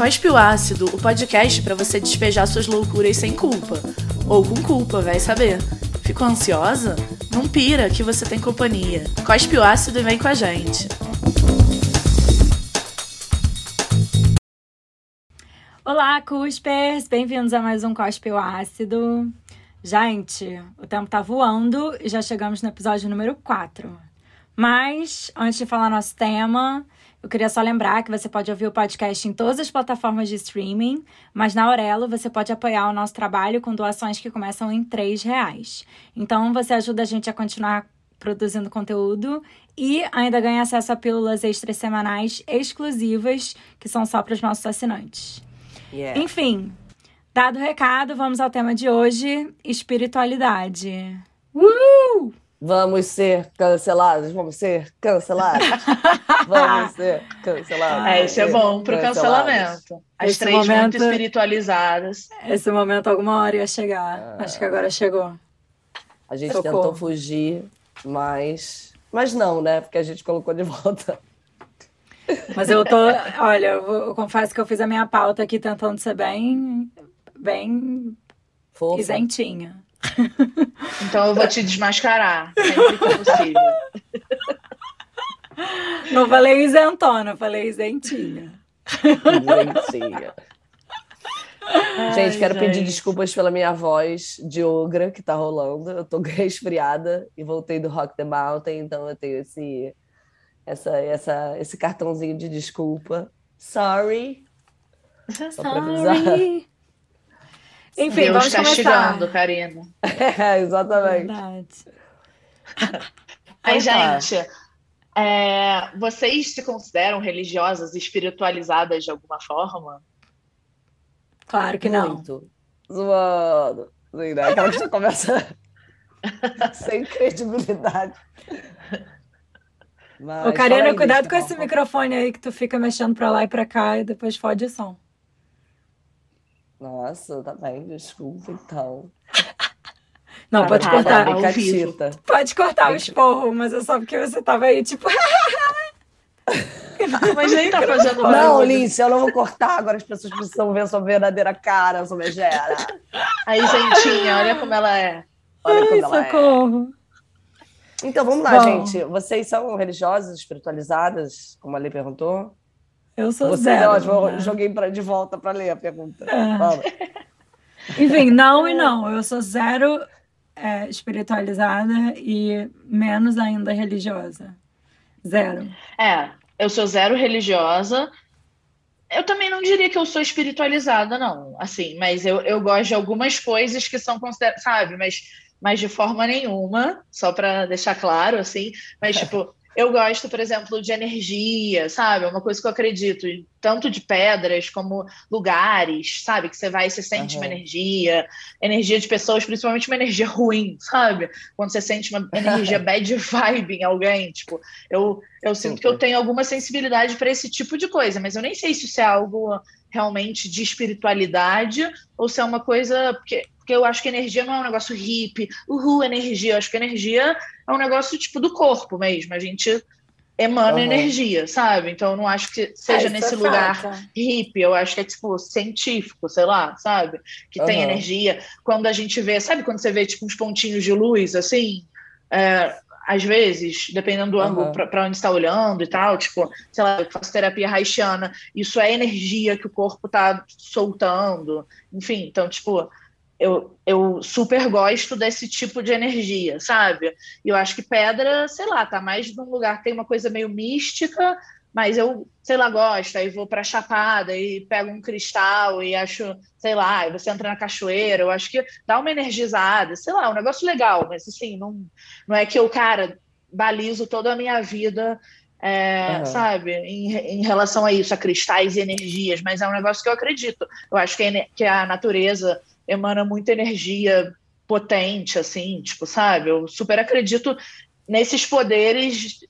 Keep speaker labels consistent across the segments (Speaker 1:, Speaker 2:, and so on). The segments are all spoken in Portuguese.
Speaker 1: Cospe o Ácido, o podcast para você despejar suas loucuras sem culpa. Ou com culpa, vai saber. Ficou ansiosa? Não pira, que você tem companhia. Cospe o Ácido e vem com a gente.
Speaker 2: Olá, Cuspers! Bem-vindos a mais um Cospe o Ácido. Gente, o tempo tá voando e já chegamos no episódio número 4. Mas, antes de falar nosso tema, eu queria só lembrar que você pode ouvir o podcast em todas as plataformas de streaming, mas na Aurelo você pode apoiar o nosso trabalho com doações que começam em R$ reais. Então você ajuda a gente a continuar produzindo conteúdo e ainda ganha acesso a pílulas extras semanais exclusivas que são só para os nossos assinantes. Yeah. Enfim, dado o recado, vamos ao tema de hoje: espiritualidade. Uh!
Speaker 3: Vamos ser cancelados, vamos ser cancelados. vamos ser cancelados.
Speaker 4: É, isso é bom pro cancelamento. As esse três momento, muito espiritualizadas.
Speaker 2: Esse momento alguma hora ia chegar. Ah. Acho que agora chegou.
Speaker 3: A gente Socorro. tentou fugir, mas. Mas não, né? Porque a gente colocou de volta.
Speaker 2: Mas eu tô. Olha, eu, eu confesso que eu fiz a minha pauta aqui tentando ser bem. bem. Fofa. isentinha.
Speaker 4: Então eu vou te desmascarar sempre que possível.
Speaker 2: Não falei isentona, falei isentinha.
Speaker 3: Isentinha. gente, quero gente. pedir desculpas pela minha voz de ogra que tá rolando. Eu tô resfriada e voltei do Rock the Mountain, então eu tenho esse, essa, essa, esse cartãozinho de desculpa. Sorry.
Speaker 2: Sorry. Enfim,
Speaker 4: Deus
Speaker 2: vamos castigando,
Speaker 4: começar. Karina.
Speaker 3: É, exatamente. Verdade.
Speaker 4: Aí, gente, é, vocês se consideram religiosas, espiritualizadas de alguma forma?
Speaker 2: Claro que não.
Speaker 3: Muito. Zoando. Né? Aquela que você começa sem credibilidade.
Speaker 2: Mas, Ô, Karina, cuidado com esse microfone aí que tu fica mexendo pra lá e pra cá e depois fode o som.
Speaker 3: Nossa, tá bem, desculpa então.
Speaker 2: Não, pode tá, cortar. Pode cortar o esporro, mas é só porque você tava aí, tipo.
Speaker 4: mas nem tá fazendo
Speaker 3: Não, Lícia, eu não vou cortar. Agora as pessoas precisam ver sua verdadeira cara, sua megera.
Speaker 4: Aí, gentinha, olha como ela é.
Speaker 3: Olha Ai, como ela é. socorro. é. Então, vamos lá, Bom. gente. Vocês são religiosas, espiritualizadas, como a Lê perguntou?
Speaker 2: Eu sou Você, zero.
Speaker 3: Ótimo, né? joguei pra, de volta para ler a pergunta.
Speaker 2: É. Enfim, não e não. Eu sou zero é, espiritualizada e menos ainda religiosa. Zero.
Speaker 4: É, eu sou zero religiosa. Eu também não diria que eu sou espiritualizada, não. Assim, mas eu, eu gosto de algumas coisas que são consideradas, sabe? Mas, mas de forma nenhuma, só para deixar claro, assim. Mas, tipo, eu gosto, por exemplo, de energia, sabe? É uma coisa que eu acredito, tanto de pedras como lugares, sabe? Que você vai e você sente uhum. uma energia, energia de pessoas, principalmente uma energia ruim, sabe? Quando você sente uma energia bad vibe em alguém, tipo, eu, eu sinto que eu tenho alguma sensibilidade para esse tipo de coisa, mas eu nem sei se isso é algo realmente de espiritualidade ou se é uma coisa. Porque, porque eu acho que energia não é um negócio hippie, uhul, energia. Eu acho que energia é um negócio tipo do corpo mesmo. A gente emana uhum. energia, sabe? Então eu não acho que seja é, nesse lugar falta. hippie, eu acho que é tipo científico, sei lá, sabe? Que uhum. tem energia. Quando a gente vê, sabe quando você vê tipo uns pontinhos de luz assim? É, às vezes, dependendo do uhum. ângulo para onde está olhando e tal, tipo, sei lá, eu faço terapia haitiana, isso é energia que o corpo está soltando, enfim, então, tipo, eu, eu super gosto desse tipo de energia, sabe? E eu acho que pedra, sei lá, tá mais num lugar que tem uma coisa meio mística, mas eu, sei lá, gosto, aí vou para Chapada e pego um cristal e acho, sei lá, e você entra na cachoeira, eu acho que dá uma energizada, sei lá, um negócio legal, mas assim, não, não é que eu, cara, balizo toda a minha vida, é, uhum. sabe, em, em relação a isso, a cristais e energias, mas é um negócio que eu acredito. Eu acho que, que a natureza emana muita energia potente, assim, tipo, sabe? Eu super acredito nesses poderes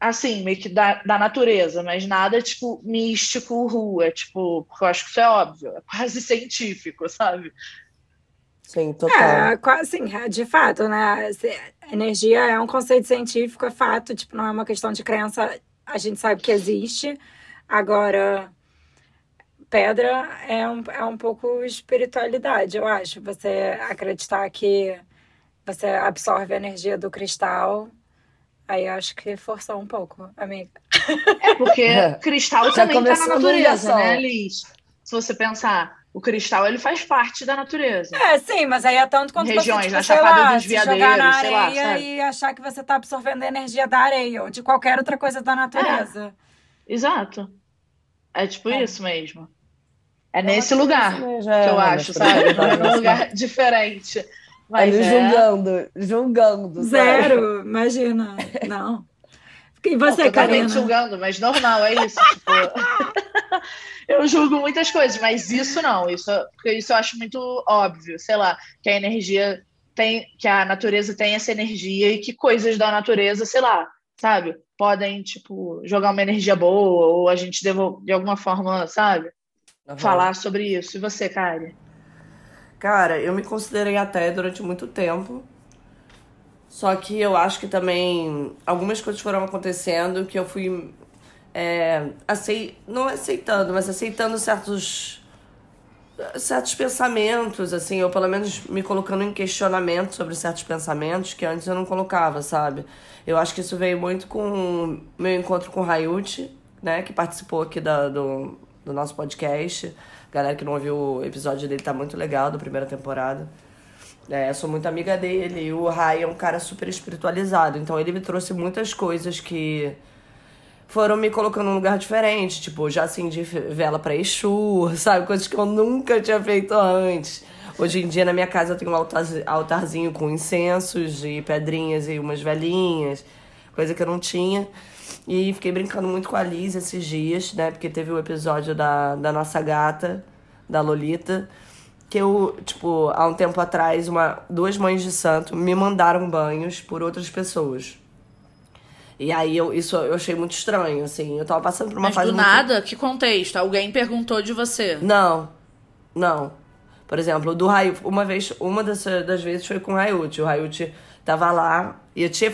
Speaker 4: assim, meio que da, da natureza, mas nada, tipo, místico, rua, tipo, porque eu acho que isso é óbvio, é quase científico, sabe?
Speaker 3: Sim, total.
Speaker 2: É, quase, sim, é, de fato, né? Energia é um conceito científico, é fato, tipo, não é uma questão de crença, a gente sabe que existe. Agora, pedra é um, é um pouco espiritualidade, eu acho. Você acreditar que você absorve a energia do cristal. Aí eu acho que forçou um pouco, amiga.
Speaker 5: É, porque cristal Já também tá na natureza, né, Liz? Se você pensar, o cristal ele faz parte da natureza.
Speaker 2: É, sim, mas aí é tanto quanto
Speaker 5: Regiões,
Speaker 2: você, tipo,
Speaker 5: na Chapada lá, dos
Speaker 2: Veadeiros, jogar na areia lá, e achar que você está absorvendo a energia da areia ou de qualquer outra coisa da natureza.
Speaker 5: É, exato. É tipo é. isso mesmo. É eu nesse lugar que eu acho, sabe? É num lugar diferente.
Speaker 6: Mas Ele é... julgando, julgando.
Speaker 2: Zero, sabe? imagina. Não. E você,
Speaker 5: Não,
Speaker 2: Karina?
Speaker 5: julgando, mas normal, é isso. Tipo... eu julgo muitas coisas, mas isso não. Isso, porque isso eu acho muito óbvio. Sei lá, que a energia tem, que a natureza tem essa energia e que coisas da natureza, sei lá, sabe, podem tipo jogar uma energia boa ou a gente devolve de alguma forma, sabe, uhum. falar sobre isso. E você, Kari?
Speaker 3: Cara, eu me considerei até durante muito tempo. Só que eu acho que também algumas coisas foram acontecendo que eu fui é, acei não aceitando, mas aceitando certos certos pensamentos, assim, ou pelo menos me colocando em questionamento sobre certos pensamentos que antes eu não colocava, sabe? Eu acho que isso veio muito com meu encontro com o Hayuti, né, que participou aqui da, do, do nosso podcast. Galera que não ouviu o episódio dele tá muito legal, da primeira temporada. É, sou muito amiga dele e o Rai é um cara super espiritualizado. Então ele me trouxe muitas coisas que foram me colocando num lugar diferente. Tipo, já acendi vela pra Exu, sabe? Coisas que eu nunca tinha feito antes. Hoje em dia na minha casa eu tenho um altarzinho com incensos e pedrinhas e umas velhinhas. Coisa que eu não tinha. E fiquei brincando muito com a Liz esses dias, né? Porque teve o episódio da, da nossa gata, da Lolita, que eu, tipo, há um tempo atrás, uma, duas mães de santo me mandaram banhos por outras pessoas. E aí eu, isso eu achei muito estranho, assim. Eu tava passando por uma
Speaker 4: Mas
Speaker 3: fase.
Speaker 4: Do
Speaker 3: muito...
Speaker 4: nada? Que contexto? Alguém perguntou de você?
Speaker 3: Não. Não. Por exemplo, do Raio, uma vez, uma das, das vezes foi com o Rayuti. O Rayuti tava lá e, eu tinha,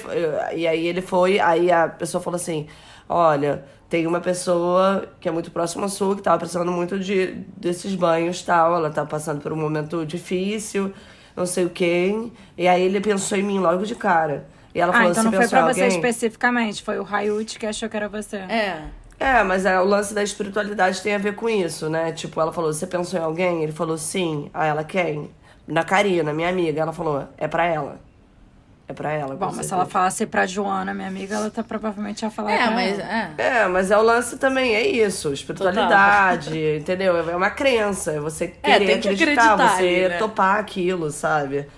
Speaker 3: e aí ele foi, aí a pessoa falou assim: Olha, tem uma pessoa que é muito próxima sua que tava precisando muito de, desses banhos tal. Ela tá passando por um momento difícil, não sei o quê. E aí ele pensou em mim logo de cara. E ela
Speaker 2: ah,
Speaker 3: falou
Speaker 2: então
Speaker 3: não
Speaker 2: foi pra
Speaker 3: alguém?
Speaker 2: você especificamente, foi o Rayut que achou que era você.
Speaker 4: É.
Speaker 3: É, mas é, o lance da espiritualidade tem a ver com isso, né? Tipo, ela falou, você pensou em alguém? Ele falou, sim. Aí ela, quem? Na Karina, minha amiga. Ela falou, é pra ela. É pra ela.
Speaker 2: Bom, mas certeza. se ela falasse pra Joana, minha amiga, ela tá provavelmente ia falar.
Speaker 4: É, mas. É.
Speaker 3: é, mas é o lance também, é isso. Espiritualidade, Total. entendeu? É uma crença. É você é, querer é, acreditar, você aí, né? topar aquilo, sabe?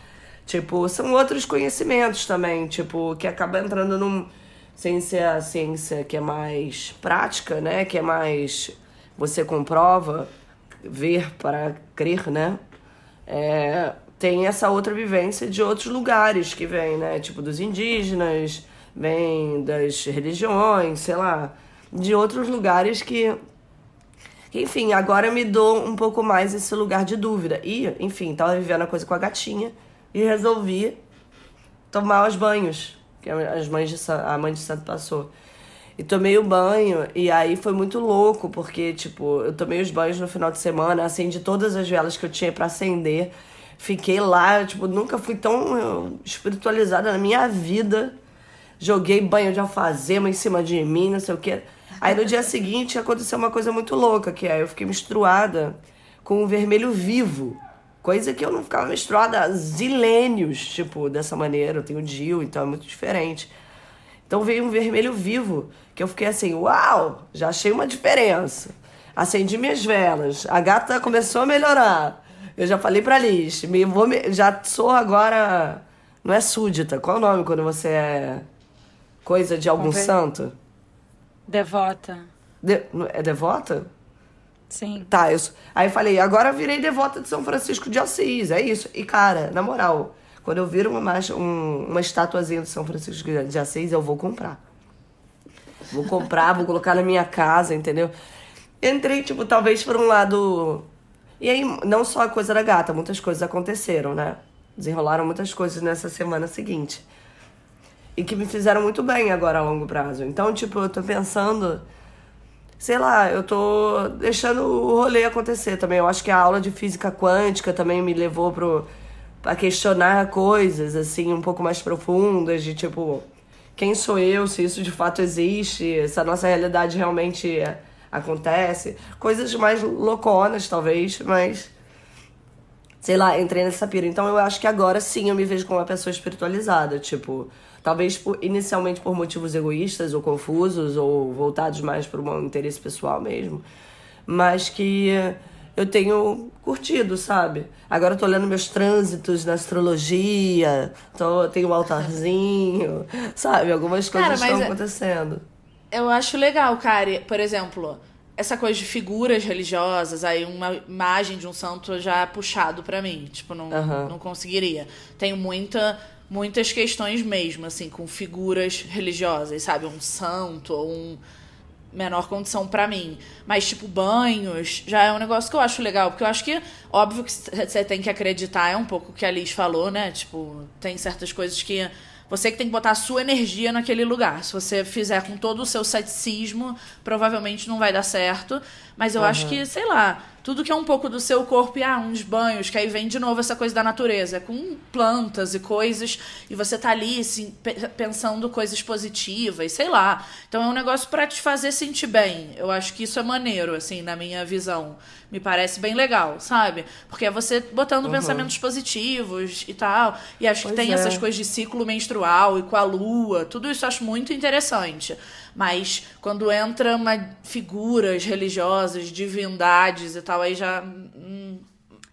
Speaker 3: Tipo, são outros conhecimentos também, tipo, que acaba entrando num. Sem ser a ciência que é mais prática, né? Que é mais. Você comprova, ver para crer, né? É, tem essa outra vivência de outros lugares que vem, né? Tipo dos indígenas, vem das religiões, sei lá, de outros lugares que enfim, agora me dou um pouco mais esse lugar de dúvida. E, enfim, tava vivendo a coisa com a gatinha e resolvi tomar os banhos que as mães de a mãe de santo passou. E tomei o banho, e aí foi muito louco, porque, tipo, eu tomei os banhos no final de semana, acendi todas as velas que eu tinha para acender. Fiquei lá, tipo, nunca fui tão espiritualizada na minha vida. Joguei banho de alfazema em cima de mim, não sei o quê. Aí no dia seguinte aconteceu uma coisa muito louca, que é eu fiquei menstruada com um vermelho vivo. Coisa que eu não ficava menstruada há zilênios, tipo, dessa maneira. Eu tenho DIL, então é muito diferente. Então veio um vermelho vivo, que eu fiquei assim, uau, já achei uma diferença. Acendi minhas velas, a gata começou a melhorar. Eu já falei pra Liz, me, vou me, já sou agora. Não é súdita. Qual é o nome quando você é coisa de algum santo?
Speaker 2: Devota.
Speaker 3: De, é devota?
Speaker 2: Sim.
Speaker 3: Tá, eu, aí falei, agora eu virei devota de São Francisco de Assis, é isso. E cara, na moral, quando eu vir uma, um, uma estatuazinha de São Francisco de Assis, eu vou comprar. Vou comprar, vou colocar na minha casa, entendeu? Entrei, tipo, talvez por um lado e aí, não só a coisa da gata, muitas coisas aconteceram, né? Desenrolaram muitas coisas nessa semana seguinte. E que me fizeram muito bem agora a longo prazo. Então, tipo, eu tô pensando sei lá, eu tô deixando o rolê acontecer também. Eu acho que a aula de física quântica também me levou pro, a questionar coisas, assim, um pouco mais profundas, de tipo, quem sou eu, se isso de fato existe, se a nossa realidade realmente acontece. Coisas mais louconas, talvez, mas. Sei lá, entrei nessa pira. Então eu acho que agora sim eu me vejo como uma pessoa espiritualizada. Tipo, talvez por, inicialmente por motivos egoístas ou confusos ou voltados mais para um interesse pessoal mesmo. Mas que eu tenho curtido, sabe? Agora eu tô lendo meus trânsitos na astrologia, tô, tenho um altarzinho, sabe? Algumas coisas cara, estão é acontecendo.
Speaker 4: Eu acho legal, cara. Por exemplo, essa coisa de figuras religiosas, aí uma imagem de um santo já puxado para mim. Tipo, não, uhum. não conseguiria. Tenho muita, muitas questões mesmo, assim, com figuras religiosas, sabe? Um santo ou um menor condição para mim. Mas, tipo, banhos já é um negócio que eu acho legal. Porque eu acho que, óbvio que você tem que acreditar, é um pouco o que a Liz falou, né? Tipo, tem certas coisas que você que tem que botar a sua energia naquele lugar. Se você fizer com todo o seu ceticismo, provavelmente não vai dar certo. Mas eu uhum. acho que, sei lá, tudo que é um pouco do seu corpo e ah, uns banhos, que aí vem de novo essa coisa da natureza, é com plantas e coisas, e você tá ali assim, pensando coisas positivas, sei lá. Então é um negócio para te fazer sentir bem. Eu acho que isso é maneiro, assim, na minha visão. Me parece bem legal, sabe? Porque é você botando uhum. pensamentos positivos e tal. E acho pois que tem é. essas coisas de ciclo menstrual e com a lua, tudo isso eu acho muito interessante. Mas quando entra uma figuras religiosas, divindades e tal, aí já. Hum,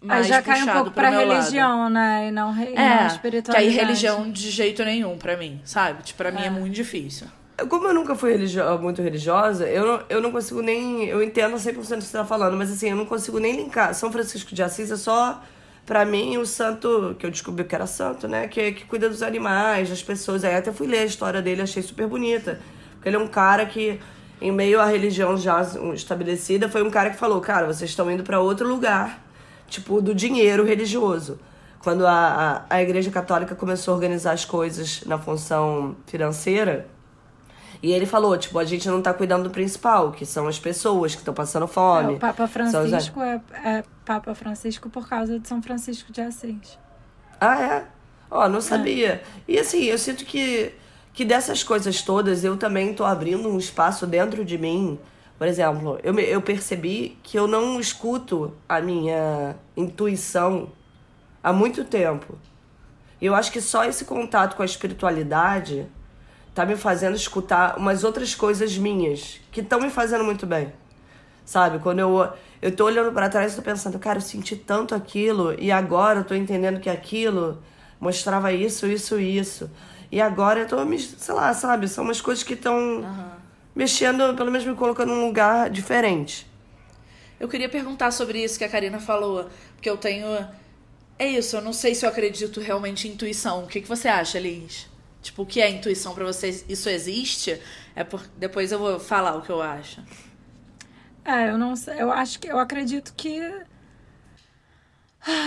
Speaker 4: mais
Speaker 2: aí já cai um pouco pra religião,
Speaker 4: lado.
Speaker 2: né? E não, re...
Speaker 4: é,
Speaker 2: não espiritualidade.
Speaker 4: Que aí religião de jeito nenhum para mim, sabe? Tipo, pra mim é, é muito difícil.
Speaker 3: Como eu nunca fui religio muito religiosa, eu não, eu não consigo nem. Eu entendo 100% do que você tá falando, mas assim, eu não consigo nem linkar. São Francisco de Assis é só, pra mim, o santo, que eu descobri que era santo, né? Que, que cuida dos animais, das pessoas. Aí até fui ler a história dele, achei super bonita. Porque ele é um cara que, em meio à religião já estabelecida, foi um cara que falou: cara, vocês estão indo para outro lugar, tipo, do dinheiro religioso. Quando a, a, a Igreja Católica começou a organizar as coisas na função financeira, e ele falou, tipo, a gente não tá cuidando do principal, que são as pessoas que estão passando fome.
Speaker 2: É, o Papa Francisco é, é, Papa Francisco por causa de São Francisco de Assis.
Speaker 3: Ah, é? Ó, não sabia. É. E assim, eu sinto que que dessas coisas todas eu também tô abrindo um espaço dentro de mim. Por exemplo, eu, eu percebi que eu não escuto a minha intuição há muito tempo. E eu acho que só esse contato com a espiritualidade tá me fazendo escutar umas outras coisas minhas que estão me fazendo muito bem. Sabe? Quando eu, eu tô olhando para trás e tô pensando, cara, eu senti tanto aquilo e agora eu tô entendendo que aquilo mostrava isso, isso, isso. E agora eu tô, me, sei lá, sabe? São umas coisas que estão uhum. mexendo, pelo menos me colocando num lugar diferente.
Speaker 4: Eu queria perguntar sobre isso que a Karina falou, porque eu tenho. É isso, eu não sei se eu acredito realmente em intuição. O que, que você acha, Liz? Tipo, o que é intuição para vocês? Isso existe? É por... Depois eu vou falar o que eu acho.
Speaker 2: É, eu não sei. Eu acho que eu acredito que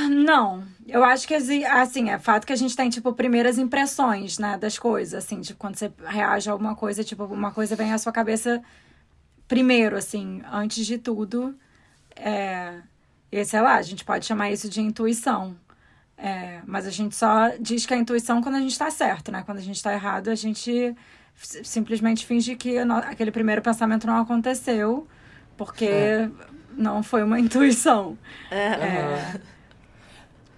Speaker 2: não, eu acho que assim, é fato que a gente tem, tipo, primeiras impressões, né, das coisas, assim, tipo, quando você reage a alguma coisa, tipo, uma coisa vem à sua cabeça primeiro, assim, antes de tudo. É, e sei lá, a gente pode chamar isso de intuição. É, mas a gente só diz que é intuição quando a gente tá certo, né? Quando a gente tá errado, a gente simplesmente finge que aquele primeiro pensamento não aconteceu, porque é. não foi uma intuição. É.
Speaker 3: é.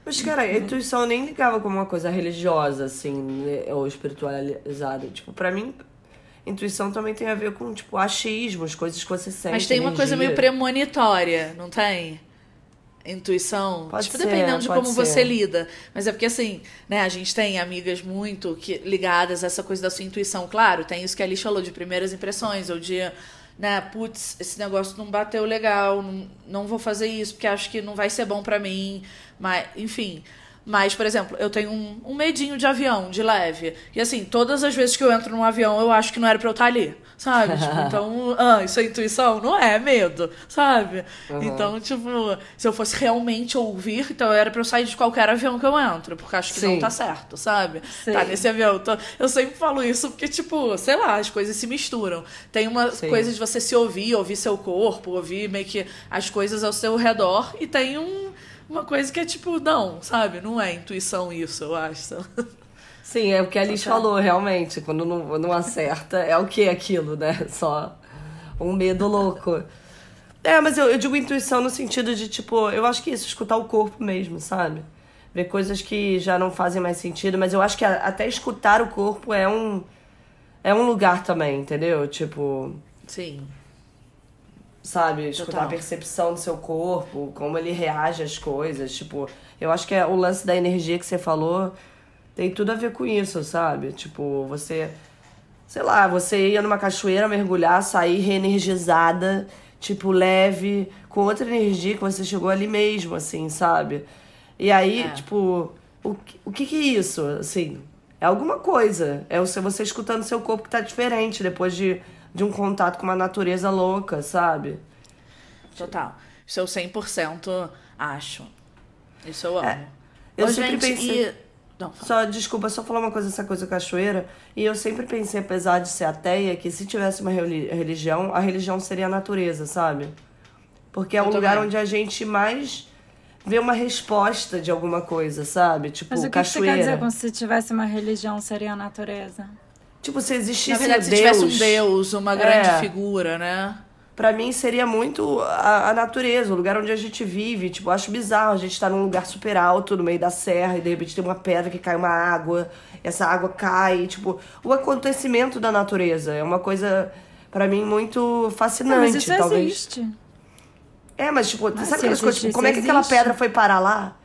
Speaker 3: Mas, cara, a intuição nem ligava como uma coisa religiosa, assim, né, ou espiritualizada. Tipo, pra mim, intuição também tem a ver com, tipo, achismos, coisas que você sente.
Speaker 4: Mas tem uma coisa meio premonitória, não tem? Intuição. Pode tipo, ser, dependendo de como ser. você lida. Mas é porque, assim, né, a gente tem amigas muito que, ligadas a essa coisa da sua intuição. Claro, tem isso que a Alice falou, de primeiras impressões, ou de né, putz, esse negócio não bateu legal, não, não vou fazer isso porque acho que não vai ser bom para mim, mas enfim. Mas, por exemplo, eu tenho um, um, medinho de avião, de leve. E assim, todas as vezes que eu entro num avião, eu acho que não era pra eu estar ali. Sabe? tipo, então, ah, isso é intuição? Não é, é medo, sabe? Uhum. Então, tipo, se eu fosse realmente ouvir, então era pra eu sair de qualquer avião que eu entro, porque acho que Sim. não tá certo, sabe? Sim. Tá nesse avião. Então, eu sempre falo isso porque, tipo, sei lá, as coisas se misturam. Tem uma Sim. coisa de você se ouvir, ouvir seu corpo, ouvir meio que as coisas ao seu redor, e tem um uma coisa que é tipo, não, sabe? Não é intuição isso, eu acho.
Speaker 3: Sim, é o que a Alice falou, realmente. Quando não, não acerta, é o que aquilo, né? Só um medo louco. É, mas eu, eu digo intuição no sentido de, tipo, eu acho que isso, escutar o corpo mesmo, sabe? Ver coisas que já não fazem mais sentido, mas eu acho que até escutar o corpo é um. É um lugar também, entendeu? Tipo.
Speaker 4: Sim
Speaker 3: sabe? Escutar Total. a percepção do seu corpo, como ele reage às coisas. Tipo, eu acho que é o lance da energia que você falou tem tudo a ver com isso, sabe? Tipo, você. Sei lá, você ia numa cachoeira mergulhar, sair reenergizada, tipo, leve, com outra energia que você chegou ali mesmo, assim, sabe? E aí, é. tipo, o, o que que é isso, assim? É alguma coisa. É você escutando seu corpo que tá diferente depois de de um contato com uma natureza louca, sabe?
Speaker 4: Total. Isso eu 100% acho. Isso eu amo. É,
Speaker 3: eu Ô, sempre gente, pensei... E... Não, só, desculpa, só falar uma coisa, essa coisa cachoeira. E eu sempre pensei, apesar de ser ateia, que se tivesse uma religião, a religião seria a natureza, sabe? Porque é o lugar onde a gente mais vê uma resposta de alguma coisa, sabe? Tipo,
Speaker 2: Mas o que
Speaker 3: cachoeira.
Speaker 2: Que você quer dizer com se tivesse uma religião seria a natureza?
Speaker 3: Tipo, se existisse
Speaker 4: Na verdade,
Speaker 3: se
Speaker 4: Deus, tivesse um Deus, uma grande é, figura, né?
Speaker 3: Pra mim seria muito a, a, natureza, o lugar onde a gente vive. Tipo, acho bizarro a gente estar tá num lugar super alto, no meio da serra, e de repente tem uma pedra que cai uma água, essa água cai. Tipo, o acontecimento da natureza é uma coisa, para mim, muito fascinante. Não, mas
Speaker 2: isso
Speaker 3: talvez.
Speaker 2: existe.
Speaker 3: É, mas tipo, mas sabe aquelas coisas? Tipo, como é que aquela pedra foi parar lá?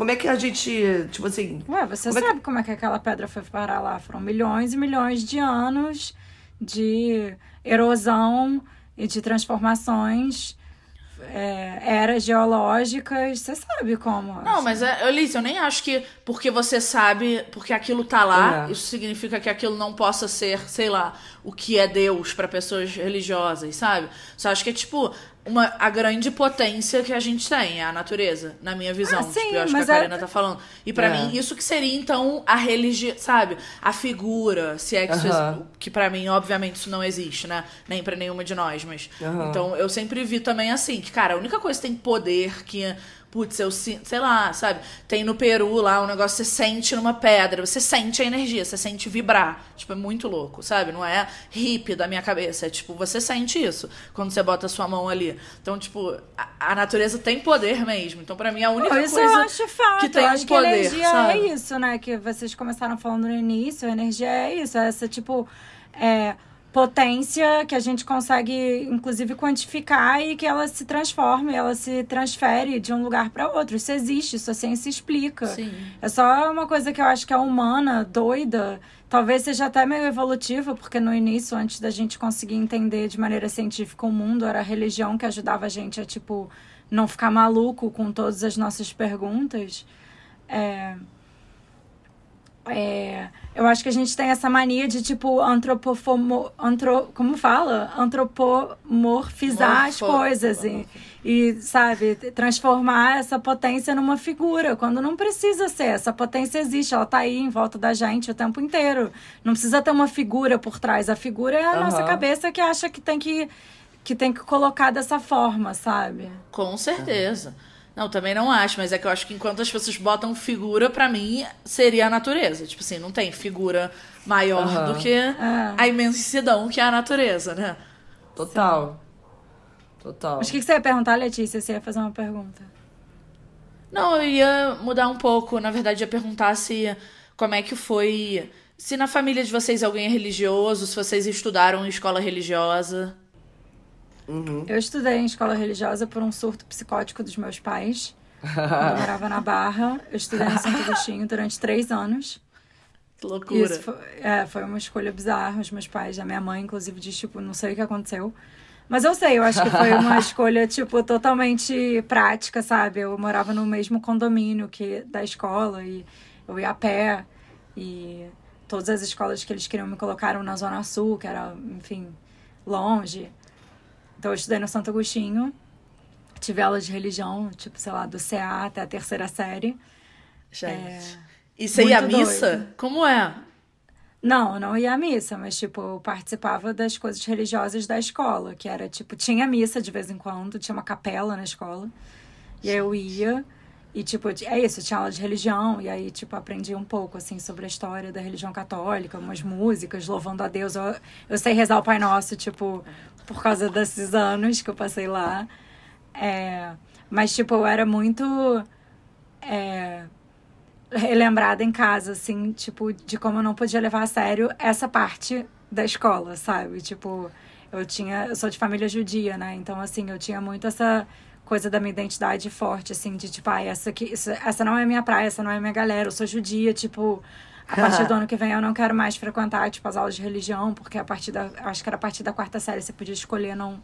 Speaker 3: Como é que a gente, tipo assim.
Speaker 2: Ué, você como sabe é que... como é que aquela pedra foi parar lá? Foram milhões e milhões de anos de erosão e de transformações. É, eras geológicas, você sabe como.
Speaker 4: Não, mas, é, Alice, eu nem acho que porque você sabe, porque aquilo tá lá, é. isso significa que aquilo não possa ser, sei lá, o que é Deus para pessoas religiosas, sabe? Só acho que é tipo, uma, a grande potência que a gente tem, é a natureza, na minha visão. Ah, sim, tipo, eu acho que a Karina é... tá falando. E para é. mim, isso que seria, então, a religião, sabe? A figura, se é que isso Que para mim, obviamente, isso não existe, né? Nem para nenhuma de nós, mas. Então, eu sempre vi também assim, que, cara, a única coisa que tem poder que Putz, eu sinto, sei lá, sabe? Tem no Peru lá um negócio que você sente numa pedra, você sente a energia, você sente vibrar. Tipo, é muito louco, sabe? Não é hippie da minha cabeça. É tipo, você sente isso quando você bota a sua mão ali. Então, tipo, a, a natureza tem poder mesmo. Então, para mim, a única
Speaker 2: isso
Speaker 4: coisa
Speaker 2: eu acho fato.
Speaker 4: que tem
Speaker 2: eu
Speaker 4: acho um poder, que a
Speaker 2: energia
Speaker 4: sabe?
Speaker 2: é isso, né? Que vocês começaram falando no início, a energia é isso. É essa, tipo. É, potência que a gente consegue, inclusive, quantificar e que ela se transforme, ela se transfere de um lugar para outro. Isso existe, isso a ciência explica.
Speaker 4: Sim.
Speaker 2: É só uma coisa que eu acho que é humana, doida. Talvez seja até meio evolutiva, porque no início, antes da gente conseguir entender de maneira científica o mundo, era a religião que ajudava a gente a, tipo, não ficar maluco com todas as nossas perguntas. É... É, eu acho que a gente tem essa mania de, tipo, antropofomo, antro, como fala? Antropomorfizar Morfo. as coisas e, e, sabe, transformar essa potência numa figura, quando não precisa ser. Essa potência existe, ela tá aí em volta da gente o tempo inteiro. Não precisa ter uma figura por trás. A figura é a uhum. nossa cabeça que acha que tem que, que tem que colocar dessa forma, sabe?
Speaker 4: Com certeza. Uhum. Não, também não acho, mas é que eu acho que enquanto as pessoas botam figura, para mim, seria a natureza. Tipo assim, não tem figura maior uhum. do que é. a imensidão que é a natureza, né?
Speaker 3: Total. Total.
Speaker 2: Mas o que você ia perguntar, Letícia? Você ia fazer uma pergunta.
Speaker 4: Não, eu ia mudar um pouco. Na verdade, ia perguntar se como é que foi. Se na família de vocês alguém é religioso, se vocês estudaram em escola religiosa.
Speaker 2: Uhum. Eu estudei em escola religiosa por um surto psicótico dos meus pais. Eu morava na Barra. Eu estudei em Santo Agostinho durante três anos.
Speaker 4: Que loucura.
Speaker 2: Isso foi, é, foi uma escolha bizarra. Os meus pais, a minha mãe, inclusive, diz, tipo, não sei o que aconteceu. Mas eu sei, eu acho que foi uma escolha, tipo, totalmente prática, sabe? Eu morava no mesmo condomínio que da escola e eu ia a pé e todas as escolas que eles queriam me colocaram na Zona Sul, que era, enfim, longe. Então eu estudei no Santo Agostinho, tive aula de religião, tipo, sei lá, do CA até a terceira série.
Speaker 4: Gente. É, e você ia à missa? Doido. Como é?
Speaker 2: Não, não ia à missa, mas, tipo, eu participava das coisas religiosas da escola, que era, tipo, tinha missa de vez em quando, tinha uma capela na escola. E aí eu ia, e, tipo, é isso, tinha aula de religião, e aí, tipo, aprendi um pouco, assim, sobre a história da religião católica, umas músicas, louvando a Deus. Eu, eu sei rezar o Pai Nosso, tipo, por causa desses anos que eu passei lá. É, mas, tipo, eu era muito. É, relembrada em casa, assim, tipo, de como eu não podia levar a sério essa parte da escola, sabe? Tipo, eu tinha. Eu sou de família judia, né? Então, assim, eu tinha muito essa coisa da minha identidade forte, assim, de tipo, ah, essa aqui, essa não é minha praia, essa não é minha galera, eu sou judia, tipo, a partir do ano que vem eu não quero mais frequentar, tipo, as aulas de religião, porque a partir da. Acho que era a partir da quarta série você podia escolher não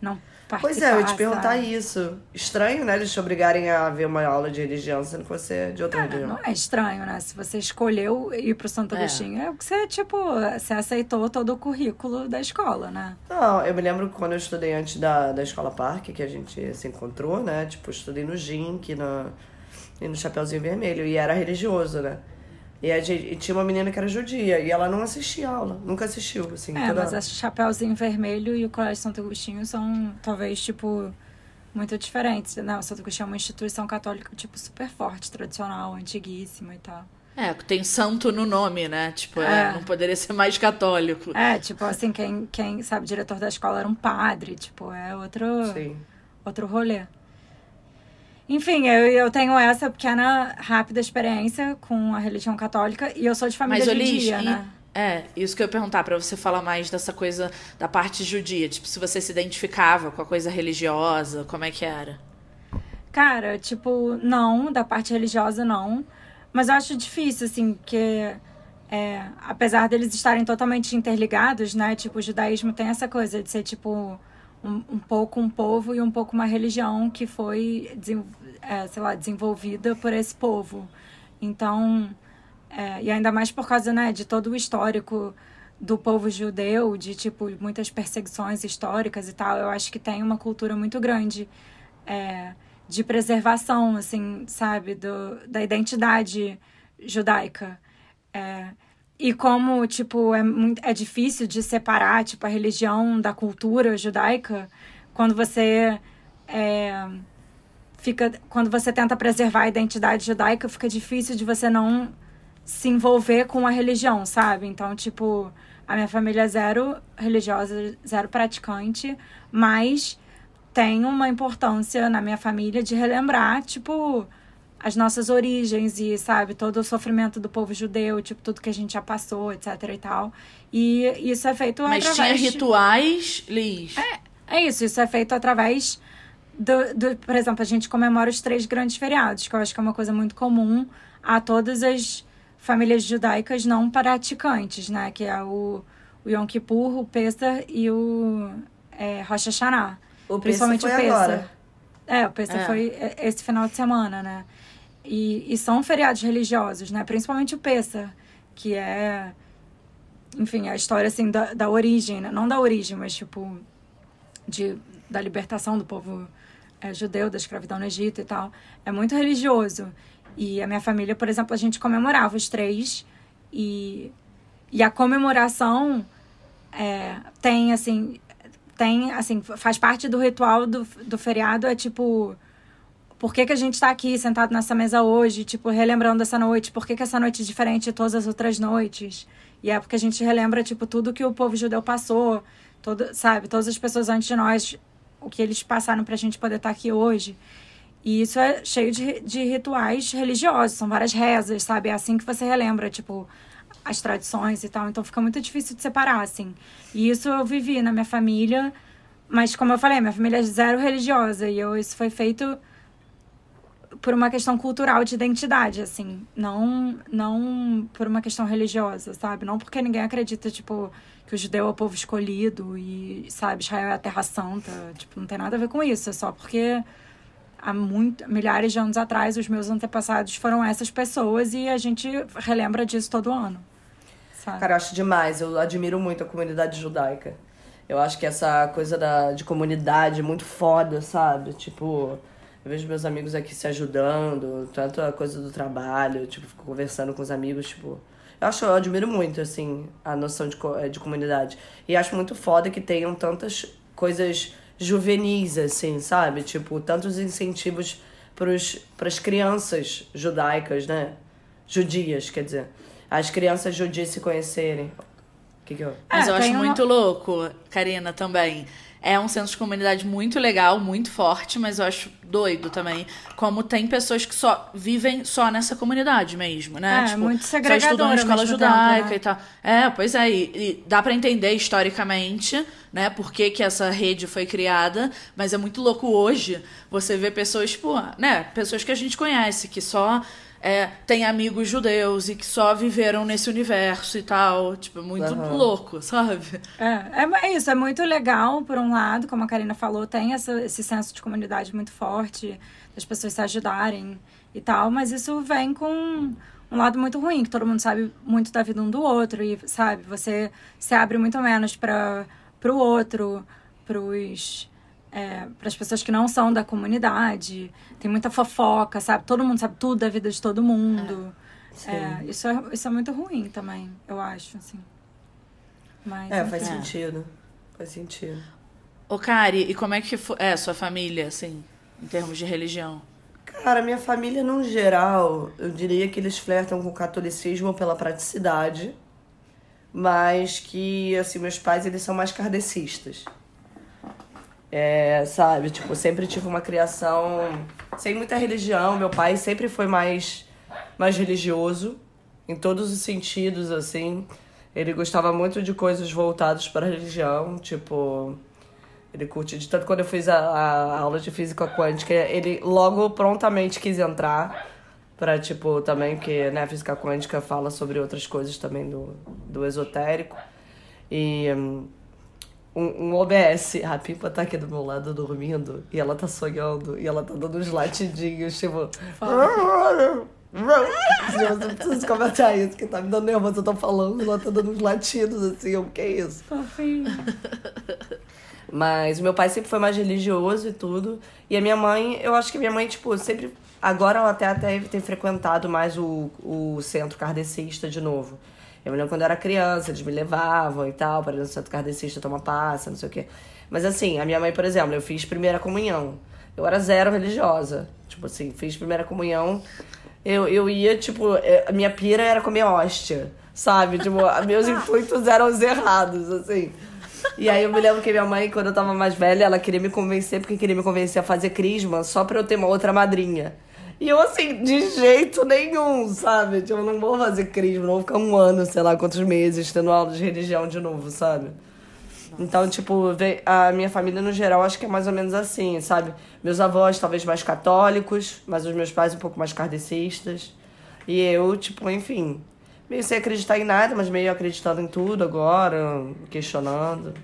Speaker 2: não
Speaker 3: Pois é, eu ia te perguntar sabe? isso. Estranho, né, eles te obrigarem a ver uma aula de religião sendo que você é de outra
Speaker 2: Cara,
Speaker 3: religião.
Speaker 2: Não é estranho, né? Se você escolheu ir pro Santo é. Agostinho, é, é que você, tipo, você aceitou todo o currículo da escola, né?
Speaker 3: Não, eu me lembro quando eu estudei antes da, da escola Parque, que a gente se encontrou, né? Tipo, estudei no GINC, na, e no Chapeuzinho Vermelho, e era religioso, né? E, a gente, e tinha uma menina que era judia e ela não assistia aula, nunca assistiu, assim.
Speaker 2: É, toda... mas a Chapeuzinho Vermelho e o Colégio Santo Agostinho são, talvez, tipo, muito diferentes. Né? O Santo Agostinho é uma instituição católica, tipo, super forte, tradicional, antiguíssima e tal.
Speaker 4: É, tem santo no nome, né? Tipo, é, é. não poderia ser mais católico.
Speaker 2: É, tipo, assim, quem, quem sabe, o diretor da escola era um padre, tipo, é outro, Sim. outro rolê. Enfim, eu, eu tenho essa pequena, rápida experiência com a religião católica e eu sou de família Mas, judia, né?
Speaker 4: É, isso que eu ia perguntar para você falar mais dessa coisa da parte judia, tipo, se você se identificava com a coisa religiosa, como é que era?
Speaker 2: Cara, tipo, não, da parte religiosa não. Mas eu acho difícil, assim, porque é, apesar deles estarem totalmente interligados, né? Tipo, o judaísmo tem essa coisa de ser, tipo, um, um pouco um povo e um pouco uma religião que foi, é, sei lá, desenvolvida por esse povo. Então, é, e ainda mais por causa né, de todo o histórico do povo judeu, de tipo muitas perseguições históricas e tal, eu acho que tem uma cultura muito grande é, de preservação, assim, sabe, do, da identidade judaica. É, e como, tipo, é, muito, é difícil de separar, tipo, a religião da cultura judaica, quando você é, fica... Quando você tenta preservar a identidade judaica, fica difícil de você não se envolver com a religião, sabe? Então, tipo, a minha família é zero religiosa, zero praticante, mas tem uma importância na minha família de relembrar, tipo as nossas origens e, sabe, todo o sofrimento do povo judeu, tipo, tudo que a gente já passou, etc e tal. E isso é feito
Speaker 4: Mas através... tinha rituais, Liz?
Speaker 2: É, é isso, isso é feito através do, do... Por exemplo, a gente comemora os três grandes feriados, que eu acho que é uma coisa muito comum a todas as famílias judaicas não praticantes, né? Que é o, o Yom Kippur, o Pesach e o é, Rosh Hashanah.
Speaker 3: O Principalmente o Pesach. Agora.
Speaker 2: É, o Pesach é. foi esse final de semana, né? E, e são feriados religiosos, né? Principalmente o Pessa, que é, enfim, a história, assim, da, da origem, né? Não da origem, mas, tipo, de, da libertação do povo é, judeu, da escravidão no Egito e tal. É muito religioso. E a minha família, por exemplo, a gente comemorava os três. E, e a comemoração é, tem, assim, tem, assim, faz parte do ritual do, do feriado, é tipo por que, que a gente está aqui sentado nessa mesa hoje, tipo, relembrando essa noite? Por que, que essa noite é diferente de todas as outras noites? E é porque a gente relembra, tipo, tudo que o povo judeu passou, todo, sabe? Todas as pessoas antes de nós, o que eles passaram para a gente poder estar tá aqui hoje. E isso é cheio de, de rituais religiosos, são várias rezas, sabe? É assim que você relembra, tipo, as tradições e tal. Então fica muito difícil de separar, assim. E isso eu vivi na minha família, mas como eu falei, minha família é zero religiosa. E eu, isso foi feito por uma questão cultural de identidade, assim. Não, não por uma questão religiosa, sabe? Não porque ninguém acredita, tipo, que o judeu é o povo escolhido e, sabe, Israel é a terra santa. Tipo, não tem nada a ver com isso. É só porque há muito, milhares de anos atrás os meus antepassados foram essas pessoas e a gente relembra disso todo ano.
Speaker 3: Sabe? Cara, eu acho demais. Eu admiro muito a comunidade judaica. Eu acho que essa coisa da, de comunidade é muito foda, sabe? Tipo, eu vejo meus amigos aqui se ajudando, tanto a coisa do trabalho, tipo, fico conversando com os amigos, tipo. Eu acho, eu admiro muito, assim, a noção de, eh, de comunidade. E acho muito foda que tenham tantas coisas juvenis, assim, sabe? Tipo, tantos incentivos para as crianças judaicas, né? Judias, quer dizer. As crianças judias se conhecerem. Que que eu...
Speaker 4: Mas é, eu acho uma... muito louco, Karina, também. É um senso de comunidade muito legal, muito forte, mas eu acho doido também. Como tem pessoas que só vivem só nessa comunidade mesmo, né?
Speaker 2: É, tipo, muito segregadora. Só estudam na
Speaker 4: escola judaica tempo, né? e tal. É, pois é. E, e dá para entender historicamente, né? Por que, que essa rede foi criada. Mas é muito louco hoje você ver pessoas, tipo, né? Pessoas que a gente conhece, que só é, tem amigos judeus e que só viveram nesse universo e tal. Tipo, muito uhum. louco, sabe?
Speaker 2: É, é, é, isso, é muito legal, por um lado, como a Karina falou, tem essa, esse senso de comunidade muito forte, das pessoas se ajudarem e tal, mas isso vem com um lado muito ruim, que todo mundo sabe muito da vida um do outro e, sabe, você se abre muito menos para o outro, pros é, para as pessoas que não são da comunidade. Tem muita fofoca, sabe? Todo mundo sabe tudo da vida de todo mundo. É, é, isso, é, isso é muito ruim também, eu acho, assim.
Speaker 3: Mas, é, faz sentido. Faz sentido.
Speaker 4: Ô, Kari, e como é que é a sua família, assim, em termos de religião?
Speaker 3: Cara, minha família, no geral, eu diria que eles flertam com o catolicismo pela praticidade, mas que, assim, meus pais, eles são mais kardecistas. É, sabe, tipo, sempre tive uma criação sem muita religião. Meu pai sempre foi mais, mais religioso, em todos os sentidos, assim. Ele gostava muito de coisas voltadas para a religião, tipo. Ele curte de tanto quando eu fiz a, a aula de física quântica, ele logo prontamente quis entrar para tipo também porque né, a física quântica fala sobre outras coisas também do, do esotérico. E um, um, OBS. A Pipa tá aqui do meu lado dormindo e ela tá sonhando e ela tá dando uns latidinhos, tipo. Você precisa comentar isso, que tá me dando nervoso. Eu tô falando, ela tá dando uns latidos assim. O que é isso?
Speaker 2: Fofinho.
Speaker 3: Mas o meu pai sempre foi mais religioso e tudo. E a minha mãe, eu acho que minha mãe, tipo, sempre. Agora ela até deve ter frequentado mais o, o centro kardecista de novo. Eu me lembro quando eu era criança, eles me levavam e tal, para ir no centro kardecista tomar passa, não sei o quê. Mas assim, a minha mãe, por exemplo, eu fiz primeira comunhão. Eu era zero religiosa. Tipo assim, fiz primeira comunhão. Eu, eu ia, tipo, é, a minha pira era comer hóstia, sabe? Tipo, meus intuitos eram os errados, assim. E aí eu me lembro que minha mãe, quando eu tava mais velha, ela queria me convencer, porque queria me convencer a fazer crisma só pra eu ter uma outra madrinha. E eu, assim, de jeito nenhum, sabe? Tipo, eu não vou fazer crisma, não vou ficar um ano, sei lá, quantos meses, tendo aula de religião de novo, sabe? Então, tipo, a minha família no geral acho que é mais ou menos assim, sabe? Meus avós talvez mais católicos, mas os meus pais um pouco mais kardecistas. E eu, tipo, enfim, meio sem acreditar em nada, mas meio acreditando em tudo agora, questionando.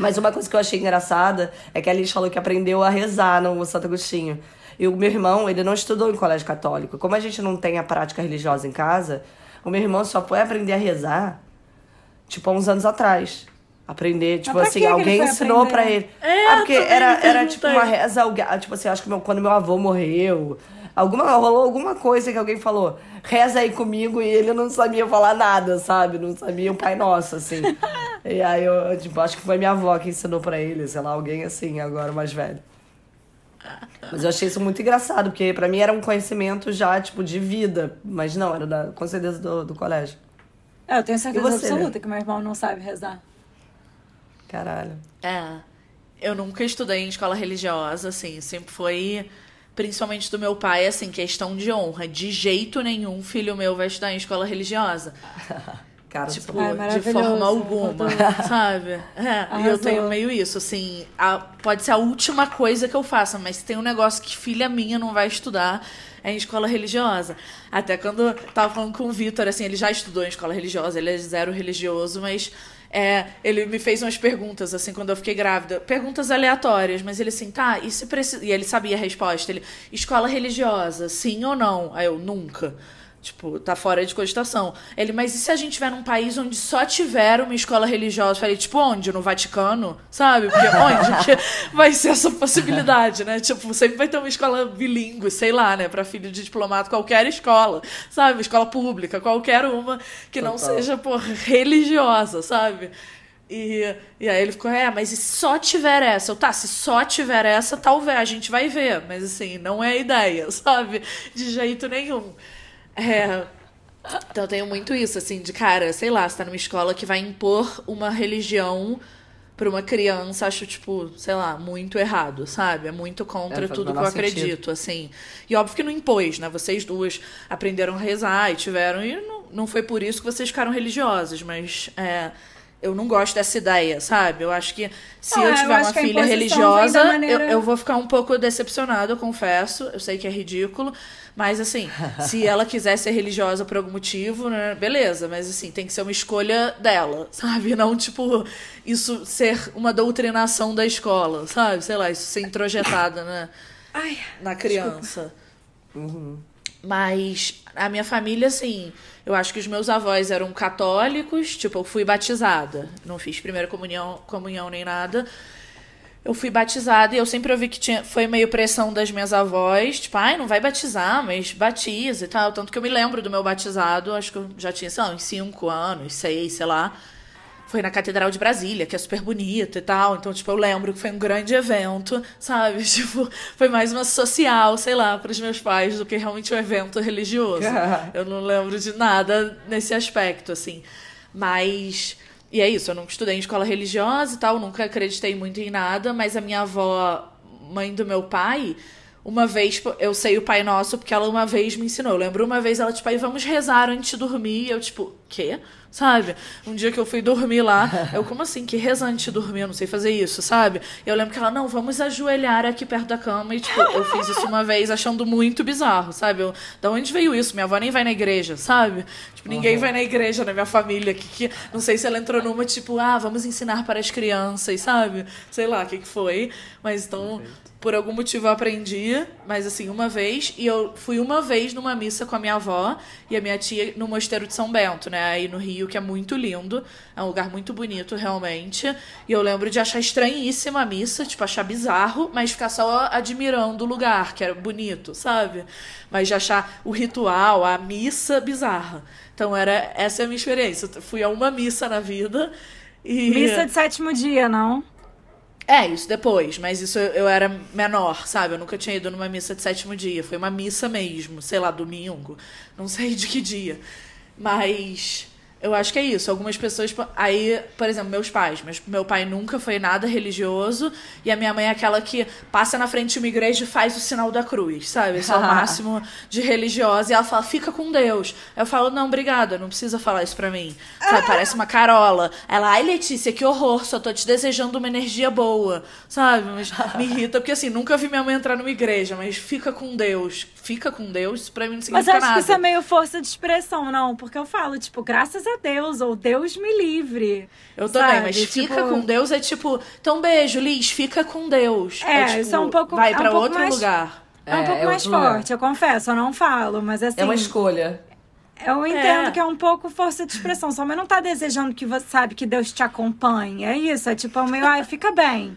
Speaker 3: Mas uma coisa que eu achei engraçada é que a Alice falou que aprendeu a rezar no Santo Agostinho. E o meu irmão, ele não estudou em colégio católico. Como a gente não tem a prática religiosa em casa, o meu irmão só foi aprender a rezar, tipo, há uns anos atrás. Aprender, tipo assim, alguém ensinou pra ele. É, ah, porque era, era tipo uma reza, tipo assim, acho que meu, quando meu avô morreu, alguma, rolou alguma coisa que alguém falou, reza aí comigo, e ele não sabia falar nada, sabe? Não sabia o Pai Nosso, assim. e aí eu, tipo, acho que foi minha avó que ensinou pra ele, sei lá, alguém assim, agora mais velho. Mas eu achei isso muito engraçado, porque para mim era um conhecimento já, tipo, de vida. Mas não, era da, com certeza do, do colégio.
Speaker 2: É, eu tenho certeza você, absoluta né? que meu irmão não sabe rezar.
Speaker 3: Caralho.
Speaker 4: É. Eu nunca estudei em escola religiosa, assim. Sempre foi, principalmente do meu pai, assim, questão de honra. De jeito nenhum filho meu vai estudar em escola religiosa. Cara, tipo, de forma alguma, sabe? É, e eu tenho meio isso, assim, a, pode ser a última coisa que eu faça, mas tem um negócio que filha minha não vai estudar, é em escola religiosa. Até quando tava falando com o Vitor, assim, ele já estudou em escola religiosa, ele é zero religioso, mas é, ele me fez umas perguntas, assim, quando eu fiquei grávida. Perguntas aleatórias, mas ele assim, tá, e se precisa. E ele sabia a resposta. Ele, escola religiosa, sim ou não? Aí eu, nunca. Tipo, tá fora de cogitação. Ele, mas e se a gente tiver num país onde só tiver uma escola religiosa? Eu falei, tipo, onde? No Vaticano? Sabe? Porque onde que vai ser essa possibilidade, né? Tipo, sempre vai ter uma escola bilíngue, sei lá, né? Pra filho de diplomata, qualquer escola, sabe? Escola pública, qualquer uma que não Total. seja, pô, religiosa, sabe? E, e aí ele ficou, é, mas e só tiver essa? Eu, tá, se só tiver essa, talvez a gente vai ver. Mas assim, não é ideia, sabe? De jeito nenhum. É. Então eu tenho muito isso, assim, de cara, sei lá, você tá numa escola que vai impor uma religião pra uma criança, acho, tipo, sei lá, muito errado, sabe? É muito contra é, tudo que eu acredito, sentido. assim. E óbvio que não impôs, né? Vocês duas aprenderam a rezar e tiveram. E não, não foi por isso que vocês ficaram religiosas, mas. É, eu não gosto dessa ideia, sabe? Eu acho que se ah, eu tiver eu uma filha religiosa, maneira... eu, eu vou ficar um pouco decepcionada, eu confesso. Eu sei que é ridículo. Mas, assim, se ela quiser ser religiosa por algum motivo, né, beleza. Mas, assim, tem que ser uma escolha dela, sabe? Não, tipo, isso ser uma doutrinação da escola, sabe? Sei lá, isso ser introjetada né, Ai, na criança. Uhum. Mas a minha família, assim, eu acho que os meus avós eram católicos, tipo, eu fui batizada. Não fiz primeira comunhão, comunhão nem nada eu fui batizada e eu sempre ouvi que tinha, foi meio pressão das minhas avós, tipo, ai, não vai batizar, mas batiza e tal. Tanto que eu me lembro do meu batizado, acho que eu já tinha, sei lá, uns 5 anos, 6, sei lá. Foi na Catedral de Brasília, que é super bonito e tal. Então, tipo, eu lembro que foi um grande evento, sabe? Tipo, foi mais uma social, sei lá, para os meus pais do que realmente um evento religioso. eu não lembro de nada nesse aspecto, assim. Mas e é isso, eu nunca estudei em escola religiosa e tal, nunca acreditei muito em nada, mas a minha avó, mãe do meu pai, uma vez, eu sei o Pai Nosso porque ela uma vez me ensinou. Eu lembro uma vez ela, tipo, aí vamos rezar antes de dormir. E eu, tipo, quê? Sabe? Um dia que eu fui dormir lá, eu, como assim? Que reza antes de dormir? Eu não sei fazer isso, sabe? E eu lembro que ela, não, vamos ajoelhar aqui perto da cama. E, tipo, eu fiz isso uma vez achando muito bizarro, sabe? Eu, da onde veio isso? Minha avó nem vai na igreja, sabe? Tipo, ninguém uhum. vai na igreja na minha família. Que, que, não sei se ela entrou numa, tipo, ah, vamos ensinar para as crianças, sabe? Sei lá o que, que foi. Mas então, por algum motivo eu aprendi, mas assim, uma vez. E eu fui uma vez numa missa com a minha avó e a minha tia no Mosteiro de São Bento, né? Aí no Rio, que é muito lindo. É um lugar muito bonito, realmente. E eu lembro de achar estranhíssima a missa, tipo, achar bizarro, mas ficar só admirando o lugar, que era bonito, sabe? Mas de achar o ritual, a missa bizarra. Então era essa é a minha experiência. Eu fui a uma missa na vida. E...
Speaker 2: Missa de sétimo dia, não?
Speaker 4: É, isso depois, mas isso eu, eu, era menor, sabe? Eu nunca tinha ido numa missa de sétimo dia. Foi uma missa mesmo, sei lá, domingo. Não sei de que dia. Mas eu acho que é isso. Algumas pessoas. Aí, por exemplo, meus pais. Mas meu pai nunca foi nada religioso. E a minha mãe é aquela que passa na frente de uma igreja e faz o sinal da cruz, sabe? Esse é o máximo de religiosa. E ela fala, fica com Deus. Eu falo, não, obrigada, não precisa falar isso pra mim. Sabe? Parece uma carola. Ela, ai, Letícia, que horror, só tô te desejando uma energia boa. Sabe? Mas me irrita, porque assim, nunca vi minha mãe entrar numa igreja, mas fica com Deus. Fica com Deus, isso pra mim não significa
Speaker 2: nada. Mas
Speaker 4: acho
Speaker 2: que isso é meio força de expressão, não? Porque eu falo, tipo, graças a Deus, ou Deus me livre.
Speaker 4: Eu sabe? também, mas tipo... fica com Deus é tipo, então beijo, Liz, fica com Deus.
Speaker 2: É, é tipo, isso é um pouco.
Speaker 4: Vai
Speaker 2: é
Speaker 4: para
Speaker 2: um
Speaker 4: outro
Speaker 2: mais,
Speaker 4: lugar.
Speaker 2: É um é, pouco é mais forte, eu confesso, eu não falo, mas assim.
Speaker 3: É uma escolha.
Speaker 2: Eu entendo é. que é um pouco força de expressão. Sua mãe não tá desejando que você sabe que Deus te acompanhe. É isso, é tipo, meio, ai, fica bem.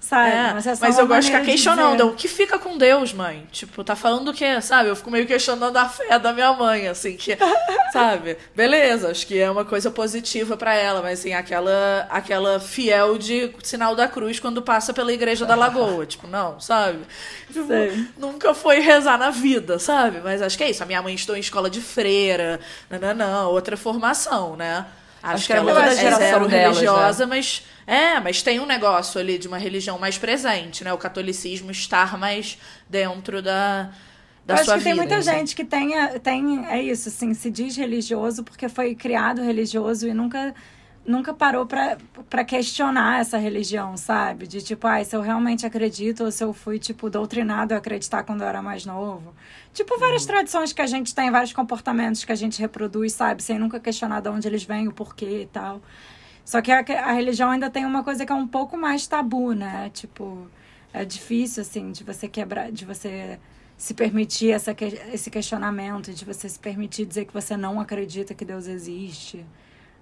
Speaker 2: Sabe?
Speaker 4: É, mas, é mas eu gosto de ficar questionando. o que fica com Deus, mãe? Tipo, tá falando o quê? Sabe? Eu fico meio questionando a fé da minha mãe, assim, que, sabe? Beleza, acho que é uma coisa positiva para ela, mas assim, aquela, aquela fiel de sinal da cruz quando passa pela igreja da Lagoa. tipo, não, sabe? Tipo, nunca foi rezar na vida, sabe? Mas acho que é isso. A minha mãe estudou em escola de freira, não, não, não, outra formação, né? Acho, acho que, que ela é, é zero religiosa, né? mas é, mas tem um negócio ali de uma religião mais presente, né? O catolicismo estar mais dentro da, da
Speaker 2: eu
Speaker 4: sua
Speaker 2: acho que
Speaker 4: vida.
Speaker 2: Tem muita gente que tem, tem, é isso, assim, se diz religioso porque foi criado religioso e nunca nunca parou para questionar essa religião, sabe? De tipo, ah, se eu realmente acredito ou se eu fui, tipo, doutrinado a acreditar quando eu era mais novo. Tipo, várias uhum. tradições que a gente tem, vários comportamentos que a gente reproduz, sabe? Sem nunca questionar de onde eles vêm, o porquê e tal. Só que a, a religião ainda tem uma coisa que é um pouco mais tabu, né? Tipo, é difícil, assim, de você quebrar, de você se permitir essa, esse questionamento, de você se permitir dizer que você não acredita que Deus existe.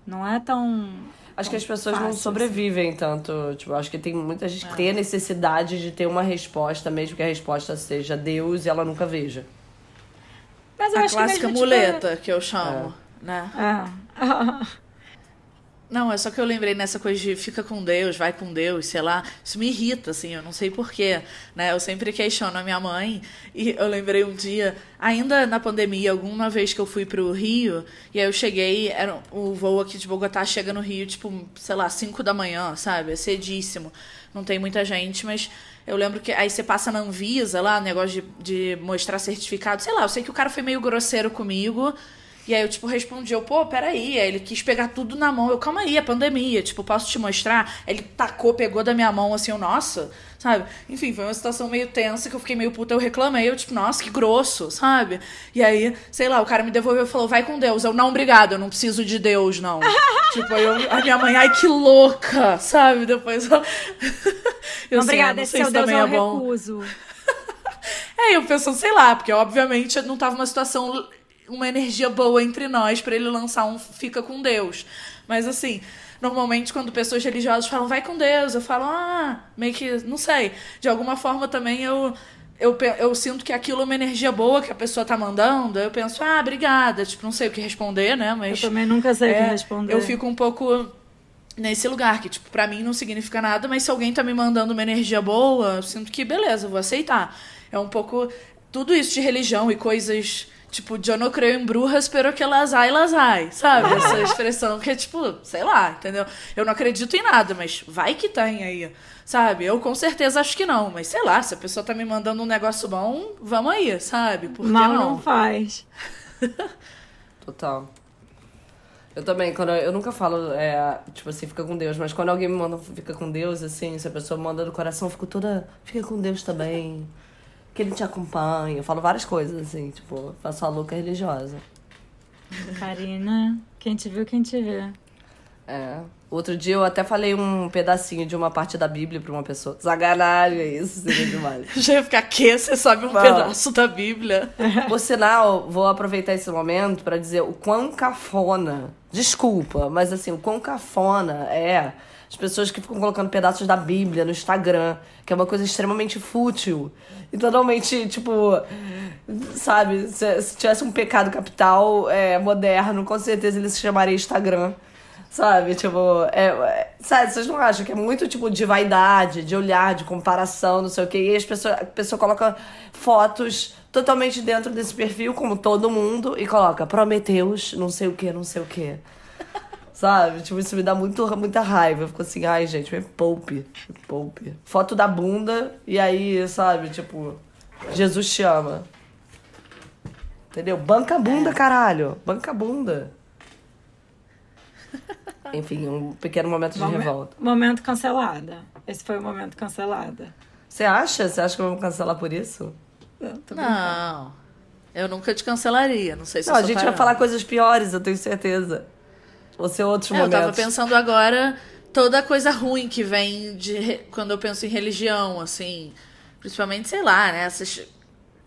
Speaker 2: Não é tão.
Speaker 3: Acho
Speaker 2: tão
Speaker 3: que as pessoas
Speaker 2: fácil,
Speaker 3: não assim. sobrevivem assim. tanto. Tipo, acho que tem muita gente que é. tem a necessidade de ter uma resposta, mesmo que a resposta seja Deus e ela nunca veja.
Speaker 4: Mas eu a acho clássica que muleta, tipo... que eu chamo, é. né? É. Não, é só que eu lembrei nessa coisa de fica com Deus, vai com Deus, sei lá. Isso me irrita, assim, eu não sei porquê, né? Eu sempre questiono a minha mãe e eu lembrei um dia, ainda na pandemia, alguma vez que eu fui pro Rio, e aí eu cheguei, era, o voo aqui de Bogotá chega no Rio, tipo, sei lá, 5 da manhã, sabe? É cedíssimo. Não tem muita gente, mas eu lembro que aí você passa na Anvisa lá, negócio de, de mostrar certificado, sei lá, eu sei que o cara foi meio grosseiro comigo. E aí eu, tipo, respondi, eu, pô, peraí. Aí ele quis pegar tudo na mão. Eu, calma aí, é pandemia. Tipo, posso te mostrar? Ele tacou, pegou da minha mão, assim, eu, nossa, sabe? Enfim, foi uma situação meio tensa que eu fiquei meio puta. Eu reclamei, eu, tipo, nossa, que grosso, sabe? E aí, sei lá, o cara me devolveu e falou, vai com Deus. Eu, não, obrigado, eu não preciso de Deus, não. tipo, aí eu, a minha mãe, ai, que louca, sabe? Depois eu.
Speaker 2: eu Obrigada, assim, ah, não sei se Deus é bom. Recuso.
Speaker 4: É, eu penso, sei lá, porque obviamente não tava uma situação uma energia boa entre nós para ele lançar um Fica com Deus. Mas assim, normalmente quando pessoas religiosas falam vai com Deus, eu falo, ah, meio que, não sei. De alguma forma também eu. Eu, eu sinto que aquilo é uma energia boa que a pessoa tá mandando. Eu penso, ah, obrigada. Tipo, não sei o que responder, né? Mas.
Speaker 2: Eu também nunca sei o que é, responder.
Speaker 4: Eu fico um pouco nesse lugar, que, tipo, pra mim não significa nada, mas se alguém tá me mandando uma energia boa, eu sinto que, beleza, vou aceitar. É um pouco. Tudo isso de religião e coisas Tipo, eu não creio em brujas, pero que las hay, las hay. Sabe? Essa expressão que é tipo, sei lá, entendeu? Eu não acredito em nada, mas vai que tem aí. Sabe? Eu com certeza acho que não, mas sei lá, se a pessoa tá me mandando um negócio bom, vamos aí, sabe? Por
Speaker 2: Mal
Speaker 4: não?
Speaker 2: não faz.
Speaker 3: Total. Eu também, quando eu, eu nunca falo, é, tipo assim, fica com Deus, mas quando alguém me manda fica com Deus, assim, se a pessoa manda do coração, eu fico toda, fica com Deus também que ele te acompanha. Eu falo várias coisas, assim, tipo, faço a louca religiosa.
Speaker 2: Karina, quem te viu, quem te vê.
Speaker 3: É. Outro dia eu até falei um pedacinho de uma parte da Bíblia pra uma pessoa. Sacanagem, isso seria demais.
Speaker 4: Já ia ficar que você sabe um Bom, pedaço da Bíblia.
Speaker 3: Por sinal, vou aproveitar esse momento para dizer o quão cafona. Desculpa, mas assim, o quão cafona é as pessoas que ficam colocando pedaços da Bíblia no Instagram, que é uma coisa extremamente fútil. E totalmente, tipo, sabe, se, se tivesse um pecado capital é, moderno, com certeza ele se chamaria Instagram. Sabe, tipo, é, é, sabe, vocês não acham que é muito tipo de vaidade, de olhar, de comparação, não sei o quê, e as pessoas, a pessoa coloca fotos totalmente dentro desse perfil, como todo mundo, e coloca Prometeus, não sei o que, não sei o que. Sabe? Tipo, isso me dá muito, muita raiva. Eu fico assim, ai, gente, me poupe. Me poupe. Foto da bunda e aí, sabe? Tipo, Jesus te ama. Entendeu? Banca a bunda, é. caralho. Banca a bunda. Enfim, um pequeno momento de Momen revolta.
Speaker 2: Momento cancelada. Esse foi o momento cancelada.
Speaker 3: Você acha? Você acha que eu vou cancelar por isso?
Speaker 4: Não, não. Eu nunca te cancelaria. Não sei se
Speaker 3: Não, a gente parando. vai falar coisas piores, eu tenho certeza. Ou ser outros é, momentos.
Speaker 4: Eu tava pensando agora toda coisa ruim que vem de quando eu penso em religião, assim, principalmente, sei lá, né, essas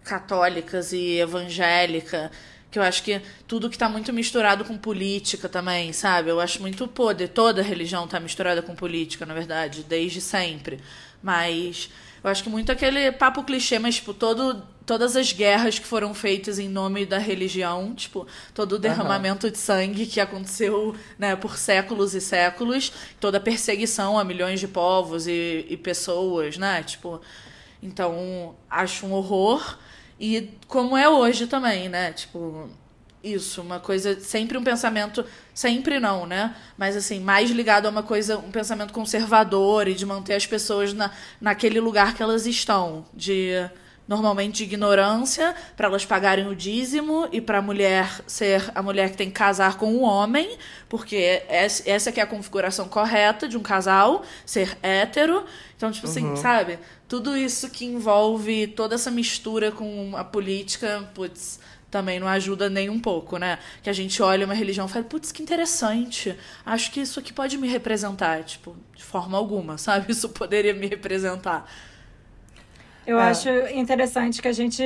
Speaker 4: católicas e evangélica, que eu acho que tudo que tá muito misturado com política também, sabe? Eu acho muito poder, toda religião tá misturada com política, na verdade, desde sempre. Mas eu acho que muito aquele papo clichê, mas tipo, todo todas as guerras que foram feitas em nome da religião, tipo, todo o derramamento uhum. de sangue que aconteceu né, por séculos e séculos, toda a perseguição a milhões de povos e, e pessoas, né? Tipo, então, acho um horror. E como é hoje também, né? Tipo, isso, uma coisa, sempre um pensamento, sempre não, né? Mas assim, mais ligado a uma coisa, um pensamento conservador e de manter as pessoas na, naquele lugar que elas estão, de normalmente de ignorância, para elas pagarem o dízimo e para a mulher ser a mulher que tem que casar com o homem, porque essa que é a configuração correta de um casal, ser hétero. Então, tipo assim, uhum. sabe? Tudo isso que envolve toda essa mistura com a política, putz, também não ajuda nem um pouco, né? Que a gente olha uma religião e fala, putz, que interessante. Acho que isso aqui pode me representar. Tipo, de forma alguma, sabe? Isso poderia me representar.
Speaker 2: Eu é. acho interessante que a gente,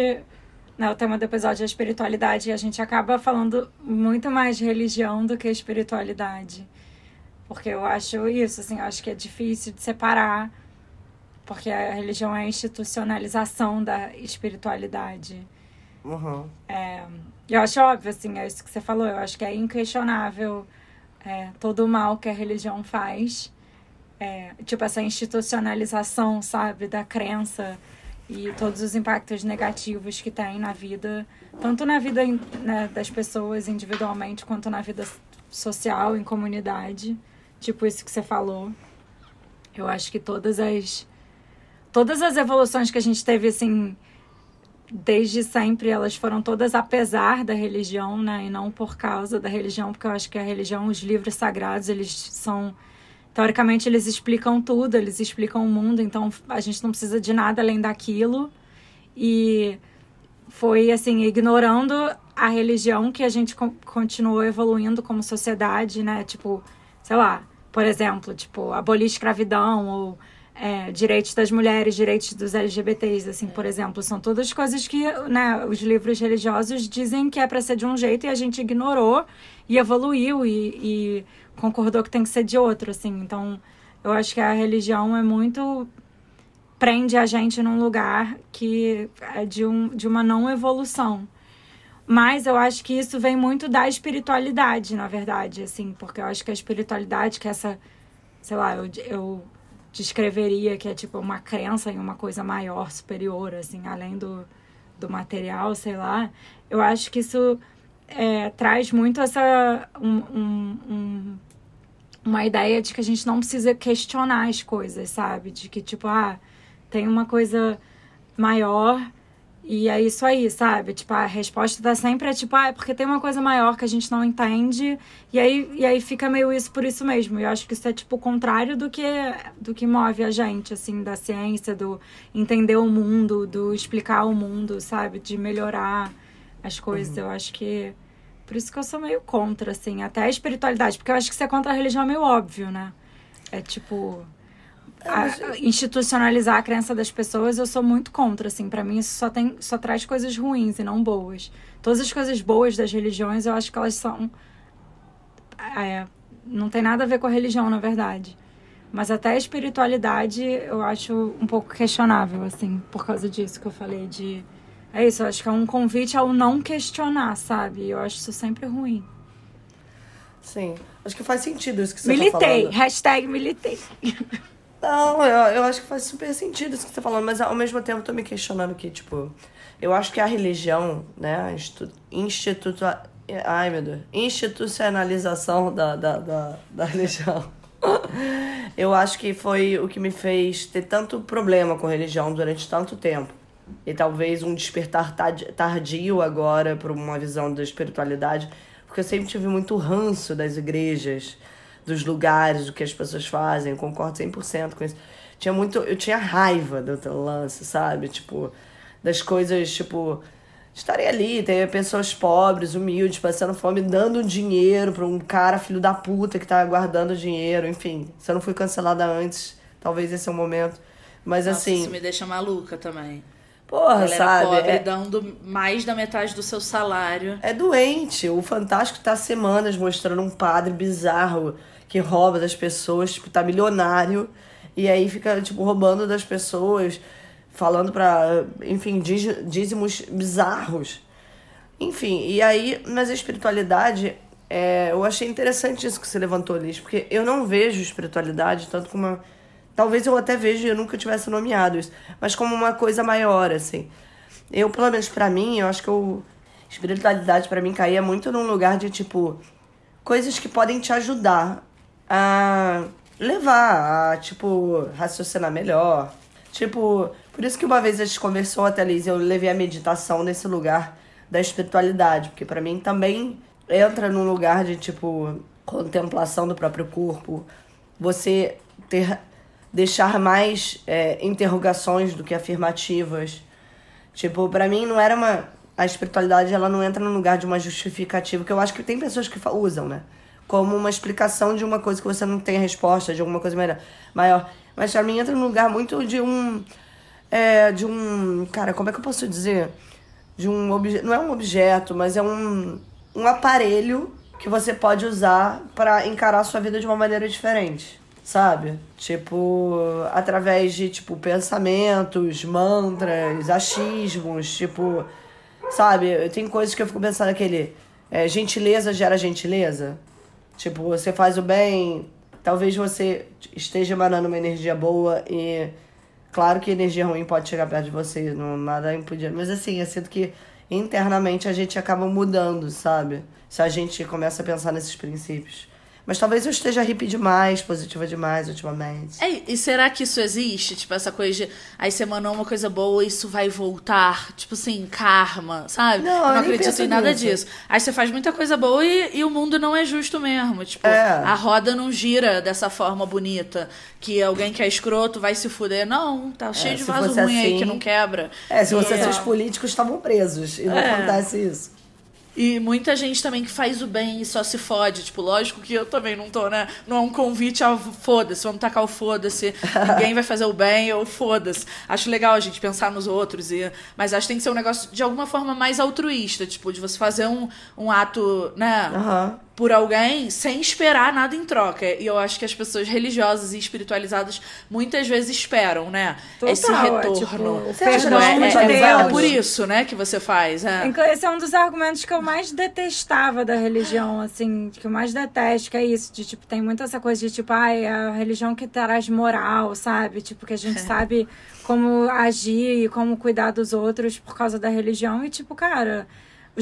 Speaker 2: né, o tema do episódio é espiritualidade, e a gente acaba falando muito mais de religião do que espiritualidade. Porque eu acho isso, assim, eu acho que é difícil de separar, porque a religião é a institucionalização da espiritualidade.
Speaker 3: Uhum.
Speaker 2: É, eu acho óbvio, assim, é isso que você falou, eu acho que é inquestionável é, todo o mal que a religião faz. É, tipo, essa institucionalização, sabe, da crença e todos os impactos negativos que tem na vida, tanto na vida né, das pessoas individualmente, quanto na vida social, em comunidade. Tipo isso que você falou. Eu acho que todas as todas as evoluções que a gente teve assim desde sempre, elas foram todas apesar da religião, né, e não por causa da religião, porque eu acho que a religião, os livros sagrados, eles são Teoricamente, eles explicam tudo, eles explicam o mundo, então a gente não precisa de nada além daquilo. E foi, assim, ignorando a religião que a gente continuou evoluindo como sociedade, né? Tipo, sei lá, por exemplo, tipo, abolir escravidão ou é, direitos das mulheres, direitos dos LGBTs, assim, por exemplo, são todas coisas que, né, os livros religiosos dizem que é para ser de um jeito e a gente ignorou e evoluiu e, e concordou que tem que ser de outro, assim. Então, eu acho que a religião é muito prende a gente num lugar que é de, um, de uma não evolução. Mas eu acho que isso vem muito da espiritualidade, na verdade, assim, porque eu acho que a espiritualidade, que essa, sei lá, eu, eu descreveria que é tipo uma crença em uma coisa maior, superior, assim, além do, do material, sei lá. Eu acho que isso é, traz muito essa um, um, um, uma ideia de que a gente não precisa questionar as coisas, sabe? De que, tipo, ah, tem uma coisa maior e é isso aí, sabe? Tipo, a resposta tá sempre é tipo, ah, é porque tem uma coisa maior que a gente não entende. E aí, e aí fica meio isso por isso mesmo. E eu acho que isso é tipo o contrário do que do que move a gente, assim, da ciência, do entender o mundo, do explicar o mundo, sabe? De melhorar as coisas. Uhum. Eu acho que por isso que eu sou meio contra, assim, até a espiritualidade, porque eu acho que ser contra a religião é meio óbvio, né? É tipo. É, a, institucionalizar a crença das pessoas, eu sou muito contra, assim. para mim, isso só, tem, só traz coisas ruins e não boas. Todas as coisas boas das religiões, eu acho que elas são. É, não tem nada a ver com a religião, na verdade. Mas até a espiritualidade eu acho um pouco questionável, assim, por causa disso que eu falei de é isso, eu acho que é um convite ao não questionar, sabe? Eu acho isso sempre ruim.
Speaker 3: Sim. Acho que faz sentido isso que você
Speaker 2: militei.
Speaker 3: tá falando.
Speaker 2: Militei. Hashtag militei.
Speaker 3: Não, eu, eu acho que faz super sentido isso que você tá falando, mas ao mesmo tempo eu tô me questionando que, tipo, eu acho que a religião, né, a institu... instituto... Ai, meu Deus. Institucionalização da, da, da, da religião. eu acho que foi o que me fez ter tanto problema com religião durante tanto tempo e talvez um despertar tardio agora para uma visão da espiritualidade, porque eu sempre tive muito ranço das igrejas, dos lugares, do que as pessoas fazem, concordo 100% com isso. Tinha muito, eu tinha raiva do lance, sabe? Tipo, das coisas, tipo, estarem ali, ter pessoas pobres, humildes, passando fome, dando dinheiro para um cara filho da puta que tá guardando dinheiro, enfim. Se eu não fui cancelada antes, talvez esse é o momento. Mas
Speaker 4: Nossa,
Speaker 3: assim.
Speaker 4: Isso me deixa maluca também.
Speaker 3: Porra, sabe?
Speaker 4: Pobre, é... dando mais da metade do seu salário.
Speaker 3: É doente. O Fantástico tá semanas mostrando um padre bizarro que rouba das pessoas, tipo, tá milionário. E aí fica, tipo, roubando das pessoas, falando pra, enfim, dízimos bizarros. Enfim, e aí, mas a espiritualidade, é, eu achei interessante isso que você levantou, Liz, porque eu não vejo espiritualidade tanto como uma Talvez eu até veja e eu nunca tivesse nomeado isso, mas como uma coisa maior, assim. Eu, pelo menos para mim, eu acho que eu, espiritualidade para mim caía muito num lugar de tipo coisas que podem te ajudar a levar a tipo raciocinar melhor. Tipo, Por isso que uma vez a gente conversou até, Liz, eu levei a meditação nesse lugar da espiritualidade, porque para mim também entra num lugar de tipo contemplação do próprio corpo, você ter deixar mais é, interrogações do que afirmativas. Tipo, para mim não era uma a espiritualidade ela não entra no lugar de uma justificativa, que eu acho que tem pessoas que usam, né? Como uma explicação de uma coisa que você não tem resposta, de alguma coisa maior. Mas pra mim entra no lugar muito de um. É, de um. Cara, como é que eu posso dizer? De um objeto. Não é um objeto, mas é um, um aparelho que você pode usar para encarar a sua vida de uma maneira diferente. Sabe? Tipo, através de, tipo, pensamentos, mantras, achismos, tipo Sabe? Tem coisas que eu fico pensando aquele. É, gentileza gera gentileza. Tipo, você faz o bem, talvez você esteja emanando uma energia boa e. Claro que energia ruim pode chegar perto de você, não nada impedir. Mas assim, eu sinto que internamente a gente acaba mudando, sabe? Se a gente começa a pensar nesses princípios. Mas talvez eu esteja hippie demais, positiva demais ultimamente.
Speaker 4: É, e será que isso existe? Tipo, essa coisa de. Aí você mandou uma coisa boa, isso vai voltar. Tipo assim, karma, sabe?
Speaker 3: Não, eu
Speaker 4: não acredito em nada nisso. disso. Aí você faz muita coisa boa e, e o mundo não é justo mesmo. Tipo, é. a roda não gira dessa forma bonita. Que alguém que é escroto vai se fuder. Não, tá é, cheio de vaso ruim assim, aí que não quebra.
Speaker 3: É, se você, é. seus políticos estavam presos. E não é. acontece isso.
Speaker 4: E muita gente também que faz o bem e só se fode. Tipo, lógico que eu também não tô, né? Não é um convite ao foda-se, vamos tacar o foda-se. Ninguém vai fazer o bem ou foda-se. Acho legal a gente pensar nos outros. E... Mas acho que tem que ser um negócio de alguma forma mais altruísta. Tipo, de você fazer um, um ato, né?
Speaker 3: Uhum
Speaker 4: por alguém sem esperar nada em troca. E eu acho que as pessoas religiosas e espiritualizadas muitas vezes esperam, né?
Speaker 2: Total,
Speaker 4: Esse retorno.
Speaker 2: É, tipo, perdão é,
Speaker 4: é, é, é, por isso, né, que você faz. É.
Speaker 2: Esse é um dos argumentos que eu mais detestava da religião, assim, que eu mais detesto, que é isso, de tipo, tem muito essa coisa de tipo, ai, a religião que traz moral, sabe? Tipo, que a gente sabe como agir e como cuidar dos outros por causa da religião. E, tipo, cara,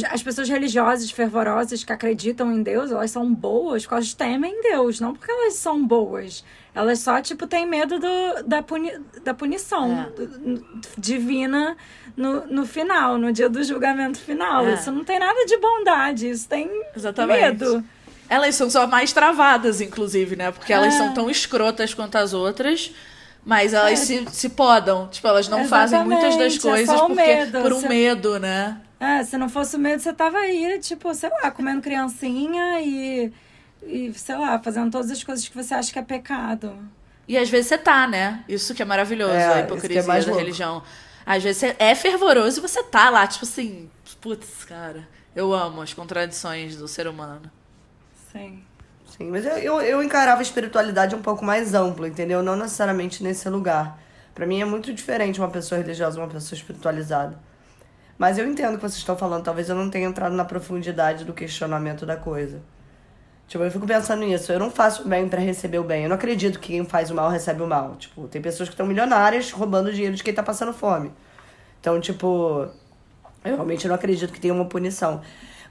Speaker 2: as pessoas religiosas, fervorosas, que acreditam em Deus, elas são boas porque elas temem Deus, não porque elas são boas. Elas só, tipo, têm medo do, da, puni, da punição é. do, divina no, no final, no dia do julgamento final. É. Isso não tem nada de bondade, isso tem Exatamente. medo.
Speaker 4: Elas são só mais travadas, inclusive, né? Porque elas é. são tão escrotas quanto as outras. Mas elas é. se, se podam. Tipo, elas não Exatamente. fazem muitas das é coisas porque, medo. por um medo, né?
Speaker 2: É, se não fosse o medo, você tava aí, tipo, sei lá, comendo criancinha e, e, sei lá, fazendo todas as coisas que você acha que é pecado.
Speaker 4: E às vezes você tá, né? Isso que é maravilhoso, é, a é hipocrisia é da louco. religião. Às vezes você é fervoroso e você tá lá, tipo assim, putz, cara, eu amo as contradições do ser humano.
Speaker 2: Sim.
Speaker 3: Sim, mas eu, eu, eu encarava a espiritualidade um pouco mais ampla, entendeu? Não necessariamente nesse lugar. Para mim é muito diferente uma pessoa religiosa e uma pessoa espiritualizada. Mas eu entendo o que vocês estão falando. Talvez eu não tenha entrado na profundidade do questionamento da coisa. Tipo, eu fico pensando nisso. Eu não faço o bem para receber o bem. Eu não acredito que quem faz o mal recebe o mal. Tipo, tem pessoas que estão milionárias roubando dinheiro de quem tá passando fome. Então, tipo, eu realmente não acredito que tenha uma punição.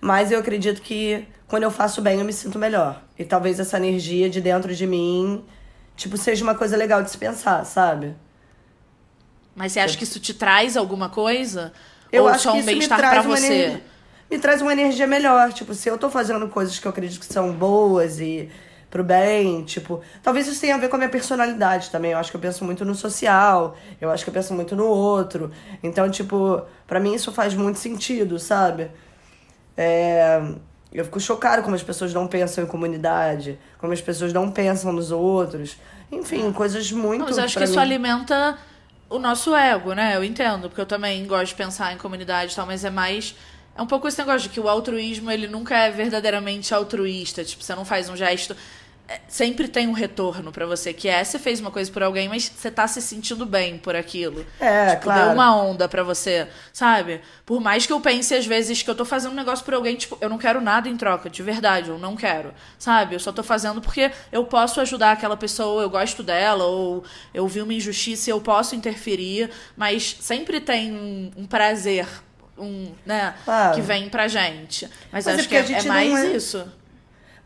Speaker 3: Mas eu acredito que quando eu faço bem, eu me sinto melhor. E talvez essa energia de dentro de mim, tipo, seja uma coisa legal de se pensar, sabe?
Speaker 4: Mas você acha que isso te traz alguma coisa? Eu Ou acho só um bem-estar pra você?
Speaker 3: Energia, me traz uma energia melhor. Tipo, se eu tô fazendo coisas que eu acredito que são boas e pro bem, tipo, talvez isso tenha a ver com a minha personalidade também. Eu acho que eu penso muito no social, eu acho que eu penso muito no outro. Então, tipo, para mim isso faz muito sentido, sabe? É, eu fico chocado como as pessoas não pensam em comunidade, como as pessoas não pensam nos outros. Enfim, coisas muito.
Speaker 4: Mas acho que mim... isso alimenta o nosso ego, né? Eu entendo, porque eu também gosto de pensar em comunidade e tal, mas é mais. É um pouco esse negócio de que o altruísmo, ele nunca é verdadeiramente altruísta. Tipo, você não faz um gesto sempre tem um retorno para você, que é você fez uma coisa por alguém, mas você tá se sentindo bem por aquilo.
Speaker 3: É,
Speaker 4: tipo,
Speaker 3: claro.
Speaker 4: Deu uma onda para você, sabe? Por mais que eu pense às vezes que eu tô fazendo um negócio por alguém, tipo, eu não quero nada em troca, de verdade, eu não quero, sabe? Eu só tô fazendo porque eu posso ajudar aquela pessoa, eu gosto dela, ou eu vi uma injustiça e eu posso interferir, mas sempre tem um, um prazer um, né, claro. que vem pra gente. Mas, mas é acho é que é, é mais é... isso.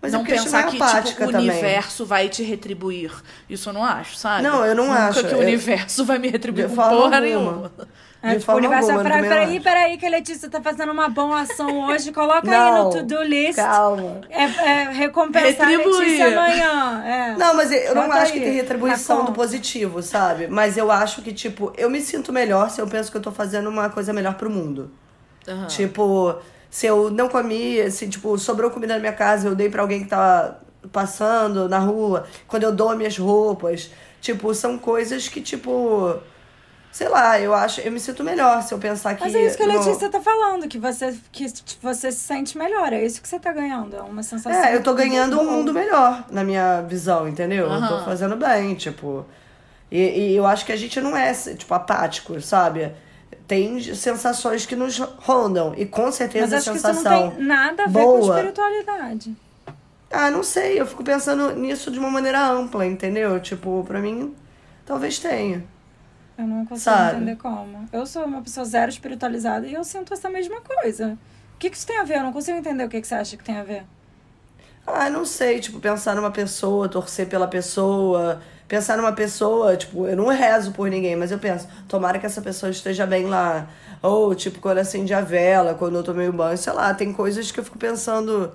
Speaker 4: Mas não pensar que tipo, o também. universo vai te retribuir. Isso eu não acho, sabe?
Speaker 3: Não, eu não
Speaker 4: Nunca
Speaker 3: acho.
Speaker 4: que o universo vai me retribuir por porra nenhuma.
Speaker 2: É, tipo, o universo alguma, peraí, peraí, peraí, que a Letícia tá fazendo uma boa ação hoje, coloca não, aí no to-do list.
Speaker 3: Calma.
Speaker 2: É, é recompensar Retribuir. a Letícia amanhã. É.
Speaker 3: Não, mas eu Bota não acho aí, que tem retribuição do positivo, sabe? Mas eu acho que, tipo, eu me sinto melhor se eu penso que eu tô fazendo uma coisa melhor pro mundo. Uhum. Tipo, se eu não comi, se, tipo, sobrou comida na minha casa, eu dei para alguém que tá passando na rua, quando eu dou minhas roupas. Tipo, são coisas que, tipo. Sei lá, eu acho, eu me sinto melhor se eu pensar que.
Speaker 2: Mas é isso que a Letícia tá falando, que você, que você se sente melhor. É isso que você tá ganhando. É uma sensação.
Speaker 3: É, eu tô ganhando um mundo melhor, na minha visão, entendeu? Uhum. Eu tô fazendo bem, tipo. E, e eu acho que a gente não é, tipo, apático, sabe? Tem sensações que nos rondam. E com certeza Mas acho a sensação. Que isso não
Speaker 2: tem nada a ver boa, com espiritualidade.
Speaker 3: Ah, não sei. Eu fico pensando nisso de uma maneira ampla, entendeu? Tipo, pra mim, talvez tenha.
Speaker 2: Eu não consigo Sabe? entender como. Eu sou uma pessoa zero espiritualizada e eu sinto essa mesma coisa. O que, que isso tem a ver? Eu não consigo entender o que, que você acha que tem a ver.
Speaker 3: Ah, não sei. Tipo, pensar numa pessoa, torcer pela pessoa pensar numa pessoa, tipo, eu não rezo por ninguém, mas eu penso, tomara que essa pessoa esteja bem lá. Ou, tipo, quando acende a vela, quando eu tomei o banho, sei lá, tem coisas que eu fico pensando,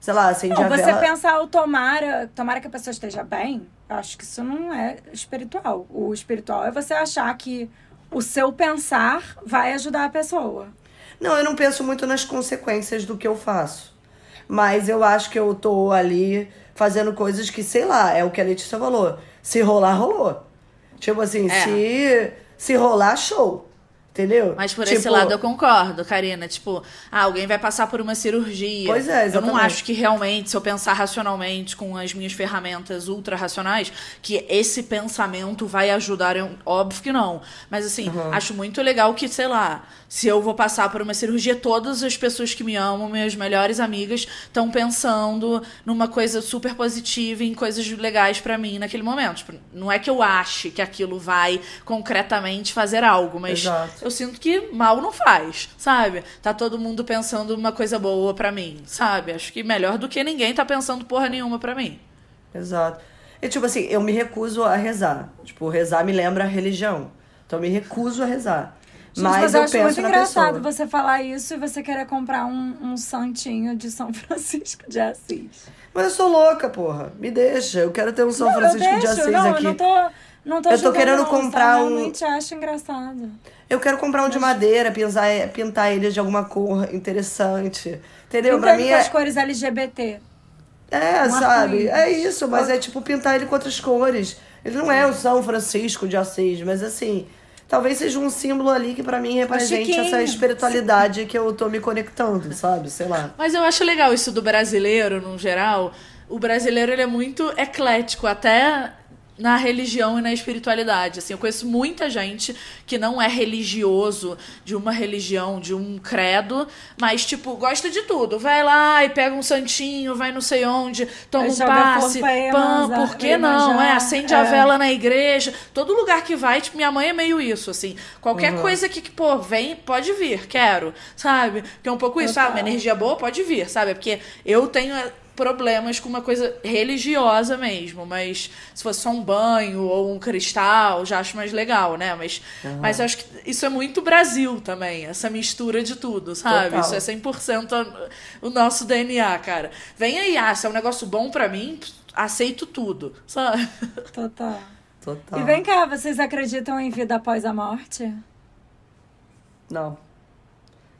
Speaker 3: sei lá, acende não, a
Speaker 2: você
Speaker 3: vela.
Speaker 2: Você pensar o tomara, tomara que a pessoa esteja bem, acho que isso não é espiritual. O espiritual é você achar que o seu pensar vai ajudar a pessoa.
Speaker 3: Não, eu não penso muito nas consequências do que eu faço. Mas eu acho que eu tô ali fazendo coisas que, sei lá, é o que a Letícia falou se rolar, rolou. Tipo assim, é. se, se rolar, show. Entendeu?
Speaker 4: Mas por
Speaker 3: tipo...
Speaker 4: esse lado eu concordo, Karina. Tipo, ah, alguém vai passar por uma cirurgia.
Speaker 3: Pois é, exatamente.
Speaker 4: Eu não acho que realmente, se eu pensar racionalmente com as minhas ferramentas ultra racionais, que esse pensamento vai ajudar. Eu... Óbvio que não. Mas assim, uhum. acho muito legal que, sei lá, se eu vou passar por uma cirurgia, todas as pessoas que me amam, minhas melhores amigas, estão pensando numa coisa super positiva, em coisas legais para mim naquele momento. Tipo, não é que eu ache que aquilo vai concretamente fazer algo, mas Exato. eu sinto que mal não faz, sabe? Tá todo mundo pensando uma coisa boa para mim, sabe? Acho que melhor do que ninguém tá pensando porra nenhuma para mim.
Speaker 3: Exato. E tipo assim, eu me recuso a rezar. Tipo, rezar me lembra a religião. Então eu me recuso a rezar. Gente, mas, mas eu, eu acho muito engraçado
Speaker 2: pessoa. você falar isso e você querer comprar um, um santinho de São Francisco de Assis.
Speaker 3: Mas eu sou louca, porra. Me deixa. Eu quero ter um São não, Francisco de Assis
Speaker 2: não,
Speaker 3: aqui.
Speaker 2: Eu não tô, não tô
Speaker 3: Eu tô querendo não, comprar
Speaker 2: um. Eu realmente acho engraçado.
Speaker 3: Eu quero comprar um de madeira, pintar, pintar ele de alguma cor interessante. Entendeu?
Speaker 2: Pra mim com é... as cores LGBT.
Speaker 3: É, um sabe? É isso, mas é tipo pintar ele com outras cores. Ele não é o São Francisco de Assis, mas assim, talvez seja um símbolo ali que para mim represente essa espiritualidade que eu tô me conectando, sabe? Sei lá.
Speaker 4: Mas eu acho legal isso do brasileiro, no geral. O brasileiro ele é muito eclético, até na religião e na espiritualidade. Assim, eu conheço muita gente que não é religioso de uma religião, de um credo, mas, tipo, gosta de tudo. Vai lá e pega um santinho, vai não sei onde, toma um passe, pã, por que não? É, acende é. a vela na igreja. Todo lugar que vai, tipo, minha mãe é meio isso, assim. Qualquer uhum. coisa que, pô, vem, pode vir, quero, sabe? Porque é um pouco isso, sabe? Ah, uma energia boa pode vir, sabe? Porque eu tenho problemas com uma coisa religiosa mesmo, mas se fosse só um banho ou um cristal, já acho mais legal, né? Mas, uhum. mas acho que isso é muito Brasil também, essa mistura de tudo, sabe? Total. Isso é 100% o nosso DNA, cara. Vem aí, ah, se é um negócio bom para mim, aceito tudo, sabe?
Speaker 2: Total.
Speaker 3: Total.
Speaker 2: E vem cá, vocês acreditam em vida após a morte?
Speaker 3: Não.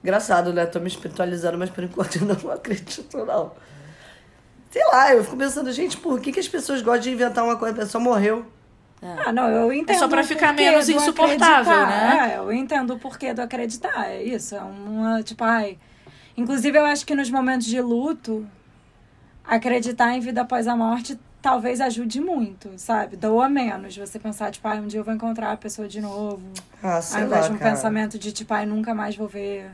Speaker 3: Engraçado, né? Tô me espiritualizando, mas por enquanto eu não acredito, não. Sei lá, eu fico pensando, gente, por que, que as pessoas gostam de inventar uma coisa? A pessoa morreu.
Speaker 2: É. Ah, não, eu entendo. É
Speaker 4: só pra ficar menos insuportável, né?
Speaker 2: É, eu entendo o porquê do acreditar. É isso. É uma, tipo, ai. Inclusive, eu acho que nos momentos de luto, acreditar em vida após a morte talvez ajude muito, sabe? Doa menos. Você pensar, tipo, ai, um dia eu vou encontrar a pessoa de novo.
Speaker 3: Ah, sei
Speaker 2: Ao invés
Speaker 3: lá,
Speaker 2: de um
Speaker 3: cara.
Speaker 2: pensamento de, tipo, ai, nunca mais vou ver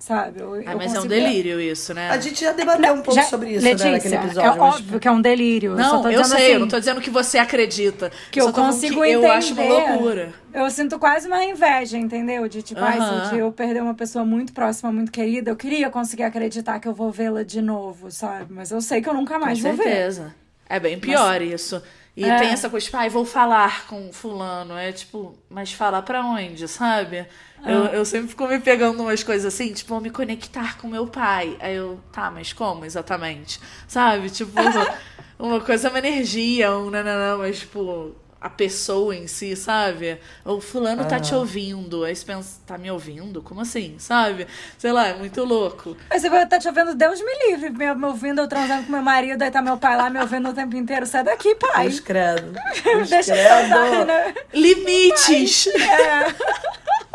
Speaker 2: sabe? Eu,
Speaker 4: ah, mas é um delírio isso, né?
Speaker 3: A gente já debateu um pouco já, sobre isso Letícia, né, naquele episódio.
Speaker 2: É mas... óbvio que é um delírio.
Speaker 4: Não, eu, eu sei, assim, eu não tô dizendo que você acredita.
Speaker 2: Que eu, eu consigo que entender. Eu acho uma loucura. Eu sinto quase uma inveja, entendeu? De tipo, uh -huh. ai, eu perder uma pessoa muito próxima, muito querida, eu queria conseguir acreditar que eu vou vê-la de novo, sabe? Mas eu sei que eu nunca mais
Speaker 4: Com
Speaker 2: vou
Speaker 4: certeza.
Speaker 2: ver.
Speaker 4: É bem pior mas... isso. E é. tem essa coisa, tipo, ai, ah, vou falar com fulano. É tipo, mas falar pra onde, sabe? Ah. Eu, eu sempre fico me pegando umas coisas assim, tipo, vou me conectar com meu pai. Aí eu, tá, mas como exatamente? Sabe? Tipo, uma coisa é uma energia, um nananã, mas tipo, a pessoa em si, sabe? O fulano tá te ouvindo. Aí você pensa, tá me ouvindo? Como assim? Sabe? Sei lá, é muito louco.
Speaker 2: Mas você tá te ouvindo, Deus me livre. Me, me ouvindo, eu transando com meu marido, aí tá meu pai lá me ouvindo o tempo inteiro. Sai daqui, pai.
Speaker 3: Deus credo.
Speaker 2: Deixa eu
Speaker 4: pensar, né? Limites. É.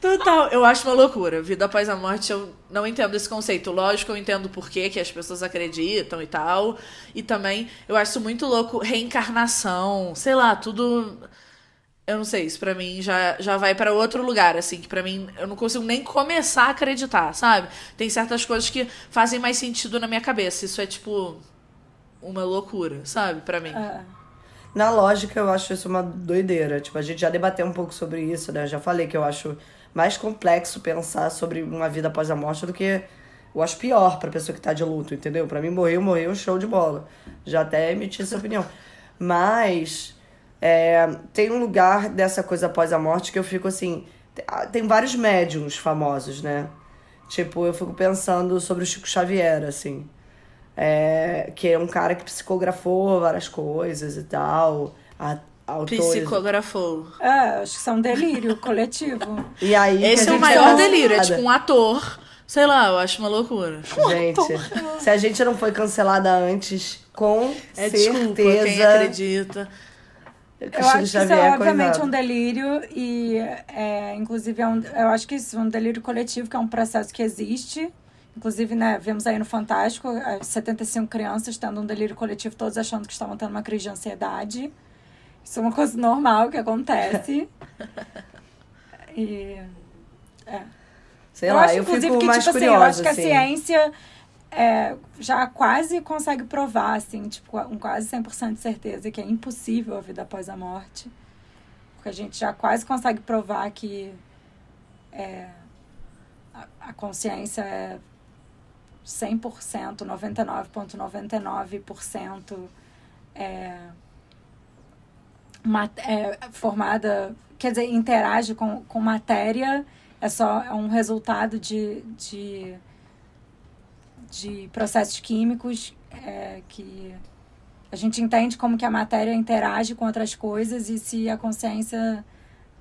Speaker 4: Total, eu acho uma loucura. Vida após a morte, eu não entendo esse conceito. Lógico, eu entendo por que as pessoas acreditam e tal. E também eu acho muito louco reencarnação, sei lá, tudo. Eu não sei, isso pra mim já, já vai para outro lugar, assim, que pra mim eu não consigo nem começar a acreditar, sabe? Tem certas coisas que fazem mais sentido na minha cabeça. Isso é tipo uma loucura, sabe? Pra mim.
Speaker 2: É.
Speaker 3: Na lógica, eu acho isso uma doideira. Tipo, a gente já debateu um pouco sobre isso, né? Eu já falei que eu acho mais complexo pensar sobre uma vida após a morte do que eu acho pior pra pessoa que tá de luto, entendeu? Pra mim, morreu, morreu, show de bola. Já até emiti essa opinião. Mas é, tem um lugar dessa coisa após a morte que eu fico assim. Tem vários médiums famosos, né? Tipo, eu fico pensando sobre o Chico Xavier, assim é, que é um cara que psicografou várias coisas e tal. A, autores...
Speaker 4: Psicografou.
Speaker 2: É, acho que isso é um delírio coletivo.
Speaker 3: E aí
Speaker 4: Esse é o maior delírio, é tipo um ator. Sei lá, eu acho uma loucura.
Speaker 3: Gente, se a gente não foi cancelada antes, com
Speaker 4: é,
Speaker 3: certeza.
Speaker 4: Desculpa, quem acredita.
Speaker 2: Eu acho que isso é obviamente um delírio e, é, inclusive, é um, eu acho que isso é um delírio coletivo, que é um processo que existe Inclusive, né, vimos aí no Fantástico 75 crianças tendo um delírio coletivo, todos achando que estavam tendo uma crise de ansiedade. Isso é uma coisa normal que acontece. e. É.
Speaker 3: Sei eu lá, acho, eu inclusive, que, tipo
Speaker 2: assim, eu acho que assim. a ciência é, já quase consegue provar, assim, tipo, com quase 100% de certeza que é impossível a vida após a morte. Porque a gente já quase consegue provar que é, a, a consciência é 100%, 99,99% é, é formada, quer dizer, interage com, com matéria, é só é um resultado de, de, de processos químicos é, que a gente entende como que a matéria interage com outras coisas e se a consciência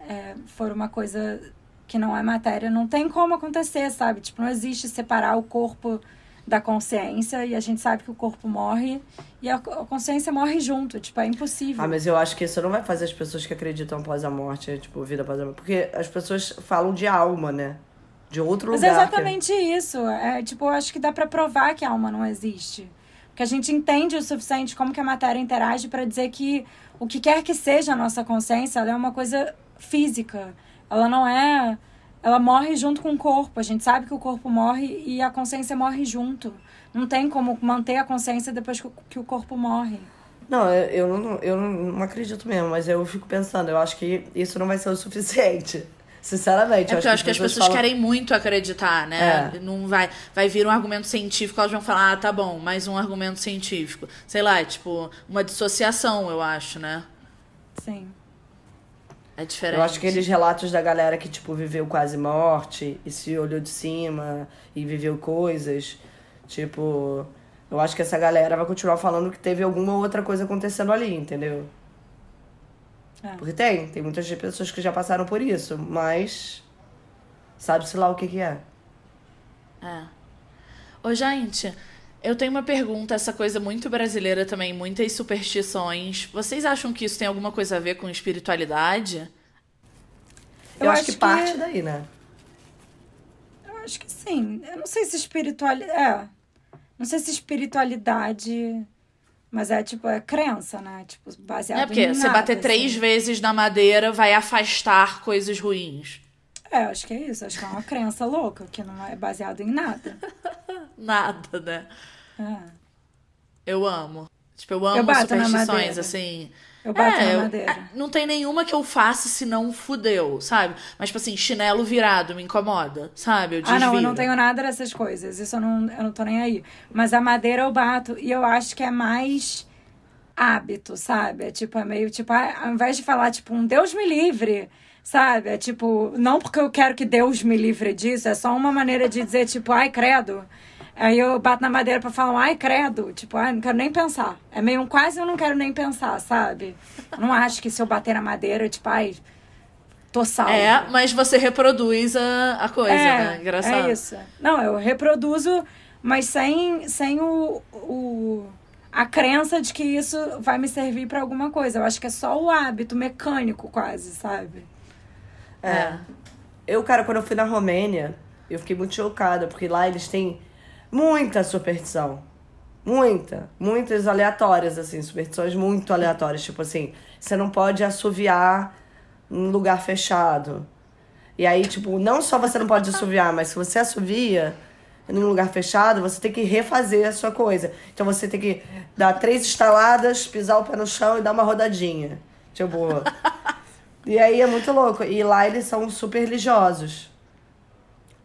Speaker 2: é, for uma coisa que não é matéria, não tem como acontecer, sabe? Tipo, não existe separar o corpo da consciência e a gente sabe que o corpo morre e a, consciência morre junto, tipo, é impossível.
Speaker 3: Ah, mas eu acho que isso não vai fazer as pessoas que acreditam após a morte, tipo, vida após a morte, porque as pessoas falam de alma, né? De outro
Speaker 2: mas
Speaker 3: lugar.
Speaker 2: Mas é exatamente que... isso. É, tipo, eu acho que dá para provar que a alma não existe. Porque a gente entende o suficiente como que a matéria interage para dizer que o que quer que seja a nossa consciência, ela é uma coisa física. Ela não é ela morre junto com o corpo. A gente sabe que o corpo morre e a consciência morre junto. Não tem como manter a consciência depois que o corpo morre.
Speaker 3: Não, eu, eu, não, eu não acredito mesmo, mas eu fico pensando, eu acho que isso não vai ser o suficiente. Sinceramente.
Speaker 4: É porque eu acho que, as pessoas falam... querem muito acreditar, né? É. Não vai, vai vir um argumento científico, elas vão falar, ah, tá bom, mais um argumento científico. Sei lá, é tipo, uma dissociação, eu acho, né?
Speaker 2: Sim.
Speaker 4: É diferente.
Speaker 3: Eu acho que aqueles relatos da galera que, tipo, viveu quase morte e se olhou de cima e viveu coisas. Tipo, eu acho que essa galera vai continuar falando que teve alguma outra coisa acontecendo ali, entendeu? É. Porque tem, tem muitas pessoas que já passaram por isso, mas sabe-se lá o que, que é.
Speaker 4: É. Ô, gente, eu tenho uma pergunta, essa coisa muito brasileira também, muitas superstições. Vocês acham que isso tem alguma coisa a ver com espiritualidade?
Speaker 3: Eu, eu acho, que, que parte daí, né?
Speaker 2: Eu acho que sim. Eu não sei se espiritualidade. É. Não sei se espiritualidade. Mas é tipo, é crença, né? Tipo, baseado
Speaker 4: É porque
Speaker 2: você
Speaker 4: nada, bater assim. três vezes na madeira vai afastar coisas ruins.
Speaker 2: É, acho que é isso. Acho que é uma crença louca, que não é baseado em nada.
Speaker 4: nada, né?
Speaker 2: É.
Speaker 4: Eu amo. Tipo, eu amo eu superstições, assim.
Speaker 2: Eu bato é, na madeira. Eu,
Speaker 4: não tem nenhuma que eu faça se não fudeu, sabe? Mas, tipo assim, chinelo virado me incomoda, sabe? Eu
Speaker 2: ah, não, eu não tenho nada dessas coisas. Isso eu não, eu não tô nem aí. Mas a madeira eu bato e eu acho que é mais hábito, sabe? É tipo, é meio tipo, ah, ao invés de falar, tipo, um Deus me livre, sabe? É tipo, não porque eu quero que Deus me livre disso, é só uma maneira de dizer, tipo, ai, credo. Aí eu bato na madeira pra falar, ai, credo. Tipo, ai, não quero nem pensar. É meio um quase eu não quero nem pensar, sabe? não acho que se eu bater na madeira, tipo, ai, tô salva.
Speaker 4: É, mas você reproduz a, a coisa, é, né? Engraçado.
Speaker 2: É isso. Não, eu reproduzo, mas sem, sem o, o, a crença de que isso vai me servir para alguma coisa. Eu acho que é só o hábito mecânico, quase, sabe?
Speaker 3: É. é. Eu, cara, quando eu fui na Romênia, eu fiquei muito chocada, porque lá eles têm muita superstição. Muita. Muitas aleatórias, assim, superstições muito aleatórias. Tipo assim, você não pode assoviar em lugar fechado. E aí, tipo, não só você não pode assoviar, mas se você assovia em um lugar fechado, você tem que refazer a sua coisa. Então você tem que dar três estaladas, pisar o pé no chão e dar uma rodadinha. Tipo. e aí é muito louco. E lá eles são super religiosos.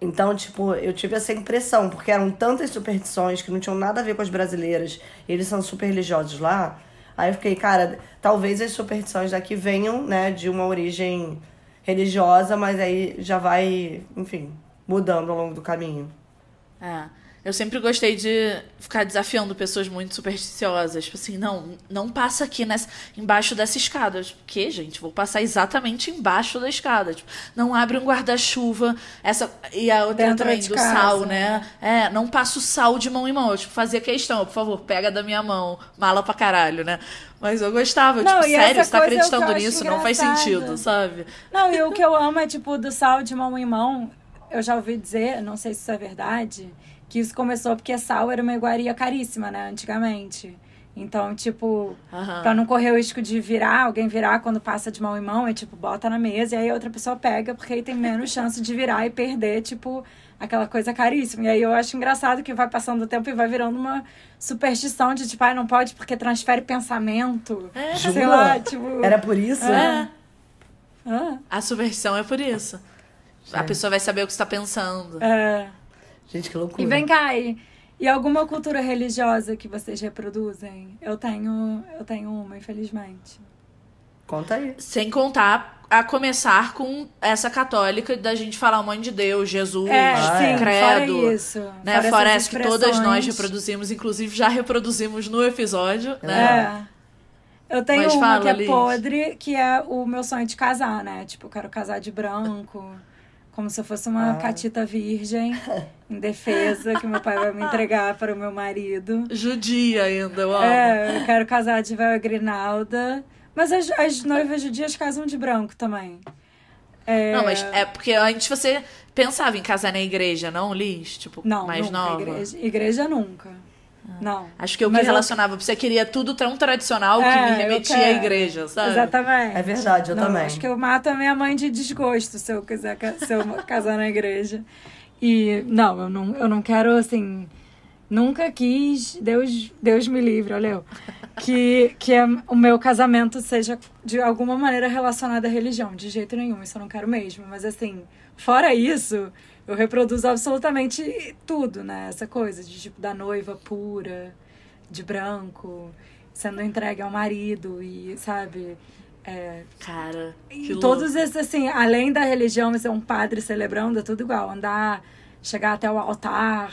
Speaker 3: Então, tipo, eu tive essa impressão, porque eram tantas superstições que não tinham nada a ver com as brasileiras, eles são super religiosos lá. Aí eu fiquei, cara, talvez as superstições daqui venham, né, de uma origem religiosa, mas aí já vai, enfim, mudando ao longo do caminho.
Speaker 4: É. Eu sempre gostei de ficar desafiando pessoas muito supersticiosas. Tipo assim, não, não passa aqui nessa, embaixo dessa escada. Tipo, que, gente? Vou passar exatamente embaixo da escada. Tipo, não abre um guarda-chuva. Essa E a outra Dentro também, do casa, sal, né? É, não passo sal de mão em mão. Eu, tipo, fazia questão, por favor, pega da minha mão. Mala pra caralho, né? Mas eu gostava, não, tipo, sério, você tá é acreditando é nisso? Não faz sentido, sabe?
Speaker 2: Não, e o que eu amo é, tipo, do sal de mão em mão. Eu já ouvi dizer, não sei se isso é verdade que isso começou porque sal era uma iguaria caríssima, né, antigamente. Então, tipo, uhum. pra não correr o risco de virar, alguém virar quando passa de mão em mão, é tipo, bota na mesa e aí outra pessoa pega, porque aí tem menos chance de virar e perder, tipo, aquela coisa caríssima. E aí eu acho engraçado que vai passando o tempo e vai virando uma superstição de, tipo, ah, não pode porque transfere pensamento.
Speaker 3: É. Sei lá, tipo. Era por isso?
Speaker 4: É. é. A superstição é por isso. É. A pessoa vai saber o que está pensando.
Speaker 2: É.
Speaker 3: Gente, que loucura.
Speaker 2: E vem cá, e, e alguma cultura religiosa que vocês reproduzem? Eu tenho, eu tenho uma, infelizmente.
Speaker 3: Conta aí.
Speaker 4: Sem contar a começar com essa católica da gente falar um monte de Deus, Jesus,
Speaker 2: é, sim, credo. Fora isso.
Speaker 4: Né? Fora, fora essa que todas nós reproduzimos, inclusive já reproduzimos no episódio, né?
Speaker 2: É. Eu tenho Mas uma fala, que é Liz. podre, que é o meu sonho de casar, né? Tipo, eu quero casar de branco. Como se eu fosse uma ah. catita virgem, indefesa, que meu pai vai me entregar para o meu marido.
Speaker 4: Judia ainda, eu amo.
Speaker 2: É, eu quero casar de véu grinalda. Mas as, as noivas judias casam de branco também.
Speaker 4: É... Não, mas é porque antes você pensava em casar na igreja, não, Liz? Tipo,
Speaker 2: não,
Speaker 4: mais
Speaker 2: nunca,
Speaker 4: nova.
Speaker 2: Igreja, igreja nunca. Não.
Speaker 4: Acho que eu me relacionava, eu... você queria tudo tão tradicional que é, me remetia à igreja, sabe?
Speaker 2: Exatamente.
Speaker 3: É verdade, eu
Speaker 2: não,
Speaker 3: também.
Speaker 2: Acho que eu mato a minha mãe de desgosto se eu quiser se eu casar na igreja. E não, eu não, eu não quero assim. Nunca quis, Deus, Deus me livre, olha eu, que, que o meu casamento seja de alguma maneira relacionado à religião. De jeito nenhum, isso eu não quero mesmo. Mas assim, fora isso, eu reproduzo absolutamente tudo, né? Essa coisa de tipo da noiva pura, de branco, sendo entregue ao marido e, sabe? É,
Speaker 4: Cara,
Speaker 2: que todos esses, assim, além da religião ser um padre celebrando, é tudo igual. Andar, chegar até o altar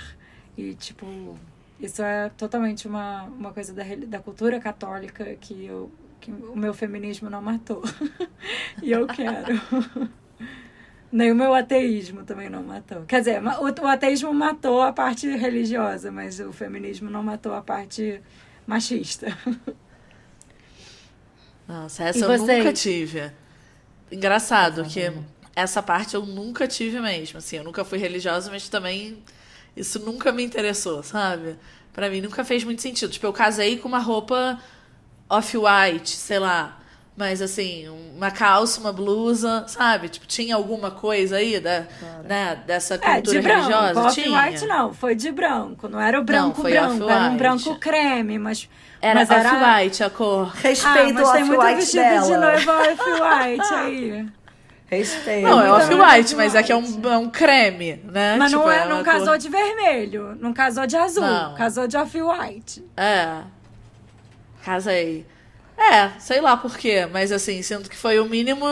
Speaker 2: e, tipo, isso é totalmente uma, uma coisa da, da cultura católica que, eu, que o meu feminismo não matou. e eu quero. Nem o meu ateísmo também não matou. Quer dizer, o, o ateísmo matou a parte religiosa, mas o feminismo não matou a parte machista.
Speaker 4: Nossa, essa e eu vocês? nunca tive. Engraçado que essa parte eu nunca tive mesmo. Assim, eu nunca fui religiosa, mas também isso nunca me interessou, sabe? Para mim nunca fez muito sentido. Tipo, eu casei com uma roupa off-white, sei lá, Mas assim, uma calça, uma blusa, sabe? Tipo, tinha alguma coisa aí da, né, dessa cultura é, de religiosa?
Speaker 2: Branco.
Speaker 4: Tinha.
Speaker 2: White não, foi de branco. Não era o branco não, branco, era um branco creme, mas. Era mas
Speaker 4: off-white a cor.
Speaker 3: Respeito ah, mas tem muito vestido dela.
Speaker 2: de noiva off-white aí.
Speaker 3: Respeito.
Speaker 4: Não, é off-white, mas é que é um, é um creme, né?
Speaker 2: Mas tipo, não, é, é não casou cor... de vermelho, não casou de azul, não. casou de off-white.
Speaker 4: É. Casei. É, sei lá por quê, mas assim, sinto que foi o mínimo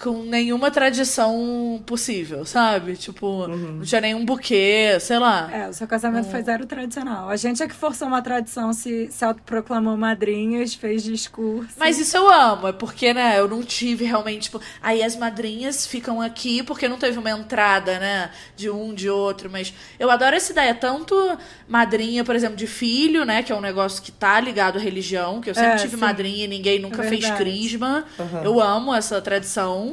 Speaker 4: com nenhuma tradição possível, sabe? Tipo, uhum. não tinha nenhum buquê, sei lá.
Speaker 2: É, o seu casamento foi zero tradicional. A gente é que forçou uma tradição, se, se autoproclamou madrinhas, fez discurso.
Speaker 4: Mas isso eu amo, é porque, né, eu não tive realmente, tipo, aí as madrinhas ficam aqui porque não teve uma entrada, né, de um, de outro, mas eu adoro essa ideia, tanto madrinha, por exemplo, de filho, né, que é um negócio que tá ligado à religião, que eu sempre é, tive sim. madrinha e ninguém nunca é fez crisma. Uhum. Eu amo essa tradição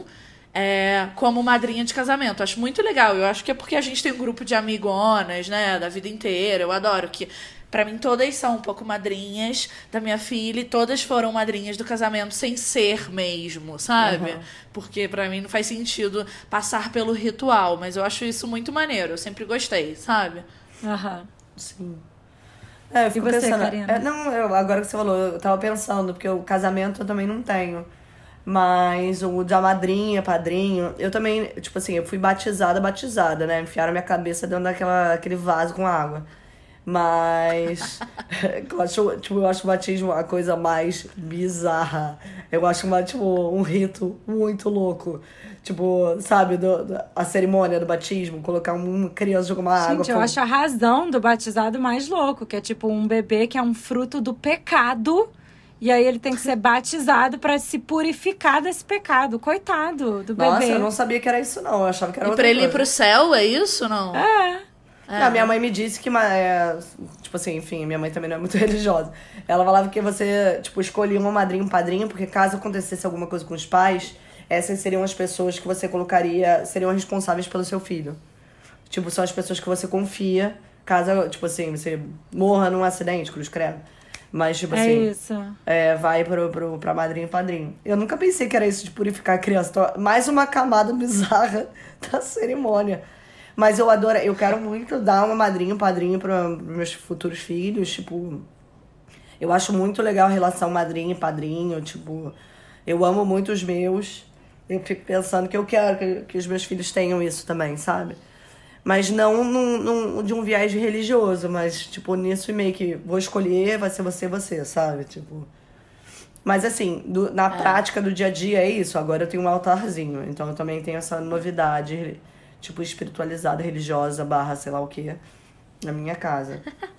Speaker 4: é, como madrinha de casamento. Acho muito legal. Eu acho que é porque a gente tem um grupo de amigonas, né, da vida inteira. Eu adoro que para mim todas são um pouco madrinhas da minha filha e todas foram madrinhas do casamento sem ser mesmo, sabe? Uhum. Porque para mim não faz sentido passar pelo ritual, mas eu acho isso muito maneiro. Eu sempre gostei, sabe?
Speaker 2: Aham. Uhum.
Speaker 3: Sim. É, eu fico e você, pensando. É, não, eu, agora que você falou, eu tava pensando, porque o casamento eu também não tenho. Mas o da madrinha, padrinho, eu também, tipo assim, eu fui batizada, batizada, né? Enfiaram minha cabeça dentro daquela, aquele vaso com água. Mas eu acho, tipo, eu acho o batismo a coisa mais bizarra. Eu acho uma, tipo, um rito muito louco. Tipo, sabe, do, do, a cerimônia do batismo, colocar uma criança jogar uma
Speaker 2: Gente,
Speaker 3: água.
Speaker 2: Gente, eu acho a razão do batizado mais louco, que é tipo um bebê que é um fruto do pecado e aí ele tem que ser batizado para se purificar desse pecado. Coitado do bebê.
Speaker 3: Nossa, eu não sabia que era isso, não. Eu achava que era
Speaker 4: e
Speaker 3: outra
Speaker 4: pra
Speaker 3: ele
Speaker 4: ir pro céu, é isso, não?
Speaker 2: É.
Speaker 3: É. Não, minha mãe me disse que, é, tipo assim, enfim, minha mãe também não é muito religiosa. Ela falava que você, tipo, escolhia uma madrinha e um padrinho, porque caso acontecesse alguma coisa com os pais, essas seriam as pessoas que você colocaria, seriam responsáveis pelo seu filho. Tipo, são as pessoas que você confia, caso, tipo assim, você morra num acidente, cruz credo. Mas, tipo
Speaker 2: é
Speaker 3: assim.
Speaker 2: Isso.
Speaker 3: É, vai pro, pro, pra madrinha e padrinho. Eu nunca pensei que era isso de purificar a criança. Mais uma camada bizarra da cerimônia. Mas eu adoro, eu quero muito dar uma madrinha e um padrinho para meus futuros filhos. Tipo, eu acho muito legal a relação madrinha e padrinho. Tipo, eu amo muito os meus. Eu fico pensando que eu quero que, que os meus filhos tenham isso também, sabe? Mas não num, num, de um viés religioso, mas, tipo, nisso meio que vou escolher, vai ser você, você, sabe? Tipo. Mas assim, do, na é. prática do dia a dia é isso. Agora eu tenho um altarzinho. Então eu também tenho essa novidade, tipo, espiritualizada, religiosa, barra, sei lá o que, na minha casa.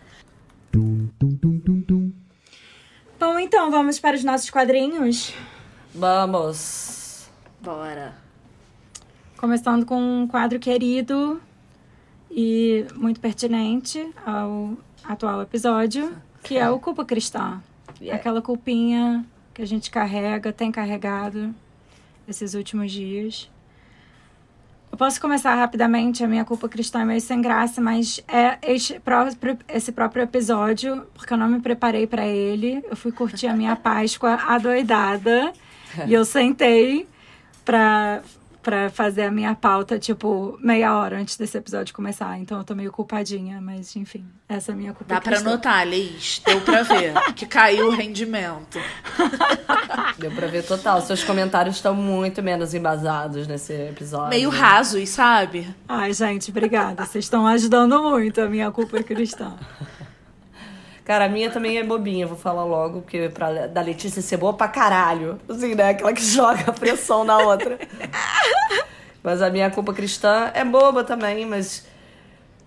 Speaker 2: Bom, então, vamos para os nossos quadrinhos?
Speaker 3: Vamos!
Speaker 4: Bora!
Speaker 2: Começando com um quadro querido e muito pertinente ao atual episódio, que é o culpa cristã. Yeah. Aquela culpinha que a gente carrega, tem carregado esses últimos dias. Eu posso começar rapidamente, a minha culpa cristã é meio sem graça, mas é esse próprio, esse próprio episódio, porque eu não me preparei para ele. Eu fui curtir a minha Páscoa adoidada e eu sentei para para fazer a minha pauta, tipo, meia hora antes desse episódio começar. Então eu tô meio culpadinha, mas enfim, essa é a minha culpa.
Speaker 4: Dá pra notar, Liz. Deu pra ver que caiu o rendimento.
Speaker 3: Deu pra ver total. Seus comentários estão muito menos embasados nesse episódio.
Speaker 4: Meio rasos, sabe?
Speaker 2: Ai, gente, obrigada. Vocês estão ajudando muito a minha culpa cristã.
Speaker 3: Cara, a minha também é bobinha, vou falar logo, porque pra, da Letícia ser boa pra caralho. Assim, né? Aquela que joga a pressão na outra. mas a minha culpa cristã é boba também, mas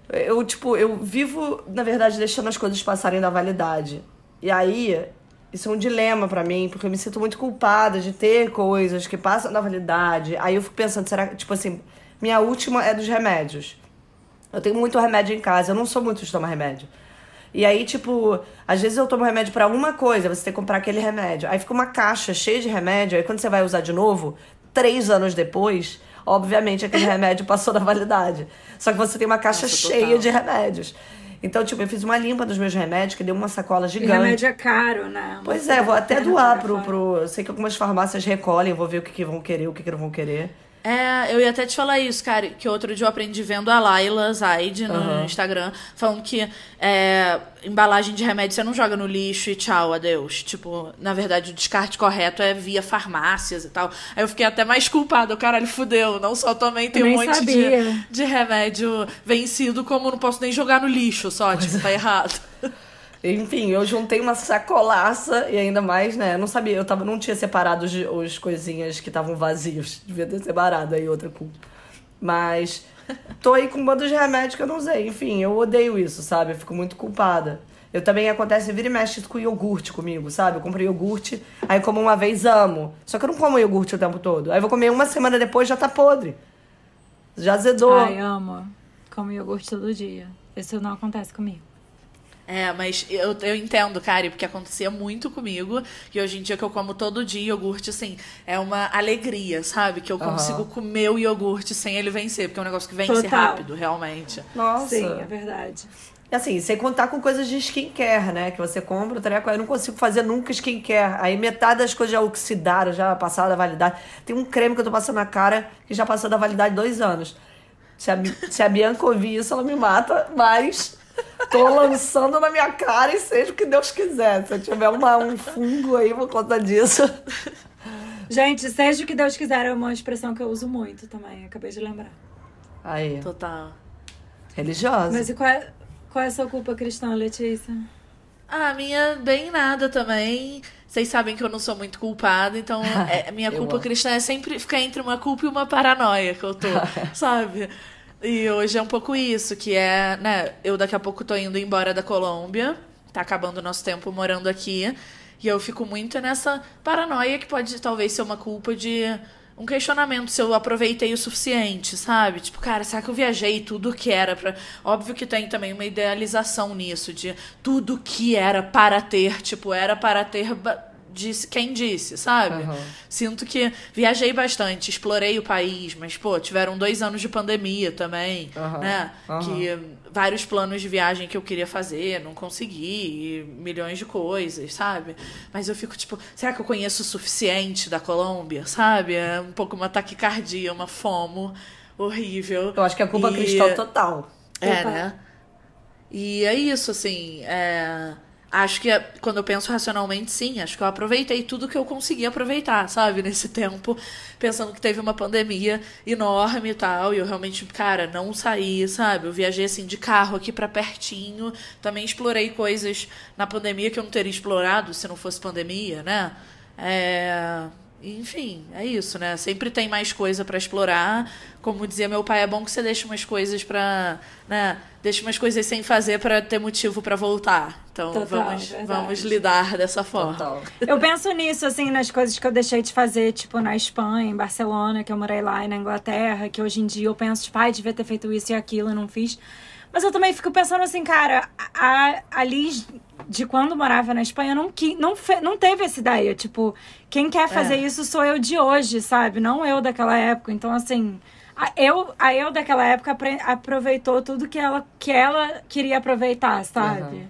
Speaker 3: eu, tipo, eu vivo, na verdade, deixando as coisas passarem da validade. E aí, isso é um dilema para mim, porque eu me sinto muito culpada de ter coisas que passam da validade. Aí eu fico pensando, será que, tipo assim, minha última é dos remédios. Eu tenho muito remédio em casa, eu não sou muito de tomar remédio. E aí, tipo, às vezes eu tomo remédio para uma coisa, você tem que comprar aquele remédio. Aí fica uma caixa cheia de remédio, aí quando você vai usar de novo, três anos depois, obviamente aquele remédio passou da validade. Só que você tem uma caixa Nossa, cheia de remédios. Então, tipo, eu fiz uma limpa dos meus remédios, que deu uma sacola gigante. E
Speaker 2: remédio é caro, né? Uma
Speaker 3: pois é, vou até doar pro, pro. Sei que algumas farmácias recolhem, vou ver o que, que vão querer, o que, que não vão querer.
Speaker 4: É, eu ia até te falar isso, cara, que outro dia eu aprendi vendo a Laila Zaid no uhum. Instagram, falando que é, embalagem de remédio você não joga no lixo e tchau, adeus. Tipo, na verdade, o descarte correto é via farmácias e tal. Aí eu fiquei até mais culpada, o caralho, fudeu. Não só também tem um monte de, de remédio vencido, como não posso nem jogar no lixo só, tipo, tá errado.
Speaker 3: Enfim, eu juntei uma sacolaça e ainda mais, né? Eu não sabia, eu tava, não tinha separado os, os coisinhas que estavam vazios. Devia ter separado aí outra culpa. Mas tô aí com um bando de remédios que eu não usei. Enfim, eu odeio isso, sabe? Eu fico muito culpada. Eu também acontece, vira e mexe com iogurte comigo, sabe? Eu comprei iogurte, aí como uma vez amo. Só que eu não como iogurte o tempo todo. Aí vou comer uma semana depois já tá podre. Já azedou.
Speaker 2: Ai, amo. Como iogurte todo dia. Isso não acontece comigo.
Speaker 4: É, mas eu, eu entendo, cara, porque acontecia muito comigo. E hoje em dia que eu como todo dia iogurte, assim, é uma alegria, sabe? Que eu consigo uhum. comer o iogurte sem ele vencer, porque é um negócio que vence Total. rápido, realmente.
Speaker 2: Nossa. Sim, é verdade.
Speaker 3: Assim, sem contar com coisas de skincare, né? Que você compra o treco, eu não consigo fazer nunca skincare. Aí metade das coisas já oxidaram, já passaram da validade. Tem um creme que eu tô passando na cara que já passou da validade dois anos. Se a, se a Bianca ouvir isso, ela me mata, mas Tô lançando na minha cara e seja o que Deus quiser. Se eu tiver uma, um fungo aí por conta disso.
Speaker 2: Gente, seja o que Deus quiser é uma expressão que eu uso muito também. Acabei de lembrar.
Speaker 3: Aí.
Speaker 4: Total.
Speaker 3: Religiosa.
Speaker 2: Mas e qual é, qual é a sua culpa cristã, Letícia?
Speaker 4: Ah, minha bem nada também. Vocês sabem que eu não sou muito culpada, então é, minha culpa cristã é sempre ficar entre uma culpa e uma paranoia que eu tô, sabe? E hoje é um pouco isso, que é, né, eu daqui a pouco tô indo embora da Colômbia, tá acabando o nosso tempo morando aqui, e eu fico muito nessa paranoia que pode talvez ser uma culpa de um questionamento se eu aproveitei o suficiente, sabe? Tipo, cara, será que eu viajei tudo que era para Óbvio que tem também uma idealização nisso de tudo que era para ter, tipo, era para ter disse quem disse, sabe? Uhum. Sinto que viajei bastante, explorei o país, mas, pô, tiveram dois anos de pandemia também, uhum. né? Uhum. Que vários planos de viagem que eu queria fazer, não consegui, milhões de coisas, sabe? Mas eu fico tipo, será que eu conheço o suficiente da Colômbia, sabe? É um pouco uma taquicardia, uma fomo horrível.
Speaker 3: Eu acho que é culpa e... cristã total.
Speaker 4: É, né? E é isso, assim, é Acho que quando eu penso racionalmente, sim, acho que eu aproveitei tudo que eu consegui aproveitar, sabe, nesse tempo, pensando que teve uma pandemia enorme e tal, e eu realmente, cara, não saí, sabe? Eu viajei assim de carro aqui para pertinho, também explorei coisas na pandemia que eu não teria explorado se não fosse pandemia, né? É enfim, é isso, né? Sempre tem mais coisa para explorar. Como dizia meu pai, é bom que você deixe umas coisas para, né? Deixe umas coisas sem fazer para ter motivo para voltar. Então Total, vamos, vamos lidar dessa forma. Total.
Speaker 2: Eu penso nisso assim nas coisas que eu deixei de fazer, tipo na Espanha, em Barcelona, que eu morei lá e na Inglaterra, que hoje em dia eu penso, tipo, ai, devia ter feito isso e aquilo, e não fiz. Mas eu também fico pensando assim, cara, a, a Liz de quando morava na Espanha não, que, não, fe, não teve essa ideia. Tipo, quem quer fazer é. isso sou eu de hoje, sabe? Não eu daquela época. Então, assim, a eu, a eu daquela época aproveitou tudo que ela, que ela queria aproveitar, sabe? Uhum.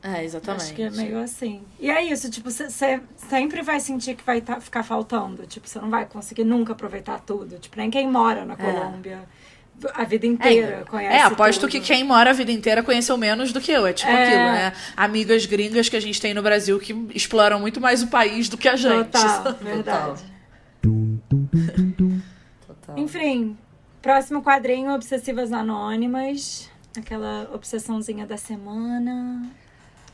Speaker 4: É, exatamente.
Speaker 2: Acho que é meio assim. E é isso, tipo, você sempre vai sentir que vai tá, ficar faltando. Tipo, você não vai conseguir nunca aproveitar tudo. Tipo, nem quem mora na é. Colômbia. É a vida inteira é, conhece.
Speaker 4: É, aposto
Speaker 2: tudo.
Speaker 4: que quem mora a vida inteira conheceu menos do que eu. É tipo é. aquilo, né? Amigas gringas que a gente tem no Brasil que exploram muito mais o país do que a gente.
Speaker 2: Total, verdade. Total. Enfim, próximo quadrinho, Obsessivas Anônimas. Aquela obsessãozinha da semana.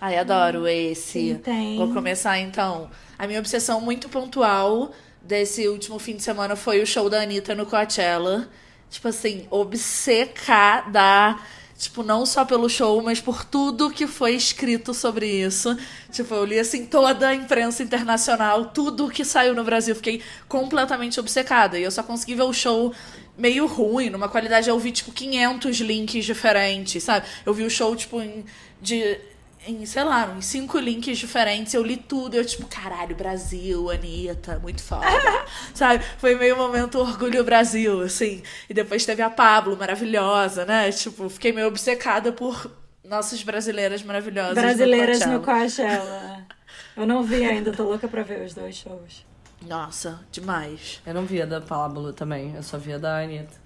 Speaker 4: Ai, adoro esse.
Speaker 2: Sim, tem.
Speaker 4: Vou começar então. A minha obsessão muito pontual desse último fim de semana foi o show da Anitta no Coachella tipo assim, obcecada. Tipo, não só pelo show, mas por tudo que foi escrito sobre isso. Tipo, eu li, assim, toda a imprensa internacional, tudo que saiu no Brasil. Fiquei completamente obcecada. E eu só consegui ver o show meio ruim, numa qualidade. Eu vi, tipo, 500 links diferentes, sabe? Eu vi o show, tipo, em, de em, sei lá, em cinco links diferentes, eu li tudo. Eu, tipo, caralho, Brasil, Anitta, muito foda. Sabe? Foi meio momento orgulho Brasil, assim. E depois teve a Pablo, maravilhosa, né? Tipo, fiquei meio obcecada por Nossas brasileiras maravilhosas.
Speaker 2: Brasileiras no Coachella. No Coachella. Eu não vi ainda, tô louca pra ver os dois shows.
Speaker 4: Nossa, demais.
Speaker 3: Eu não via da Pablo também, eu só via da Anitta.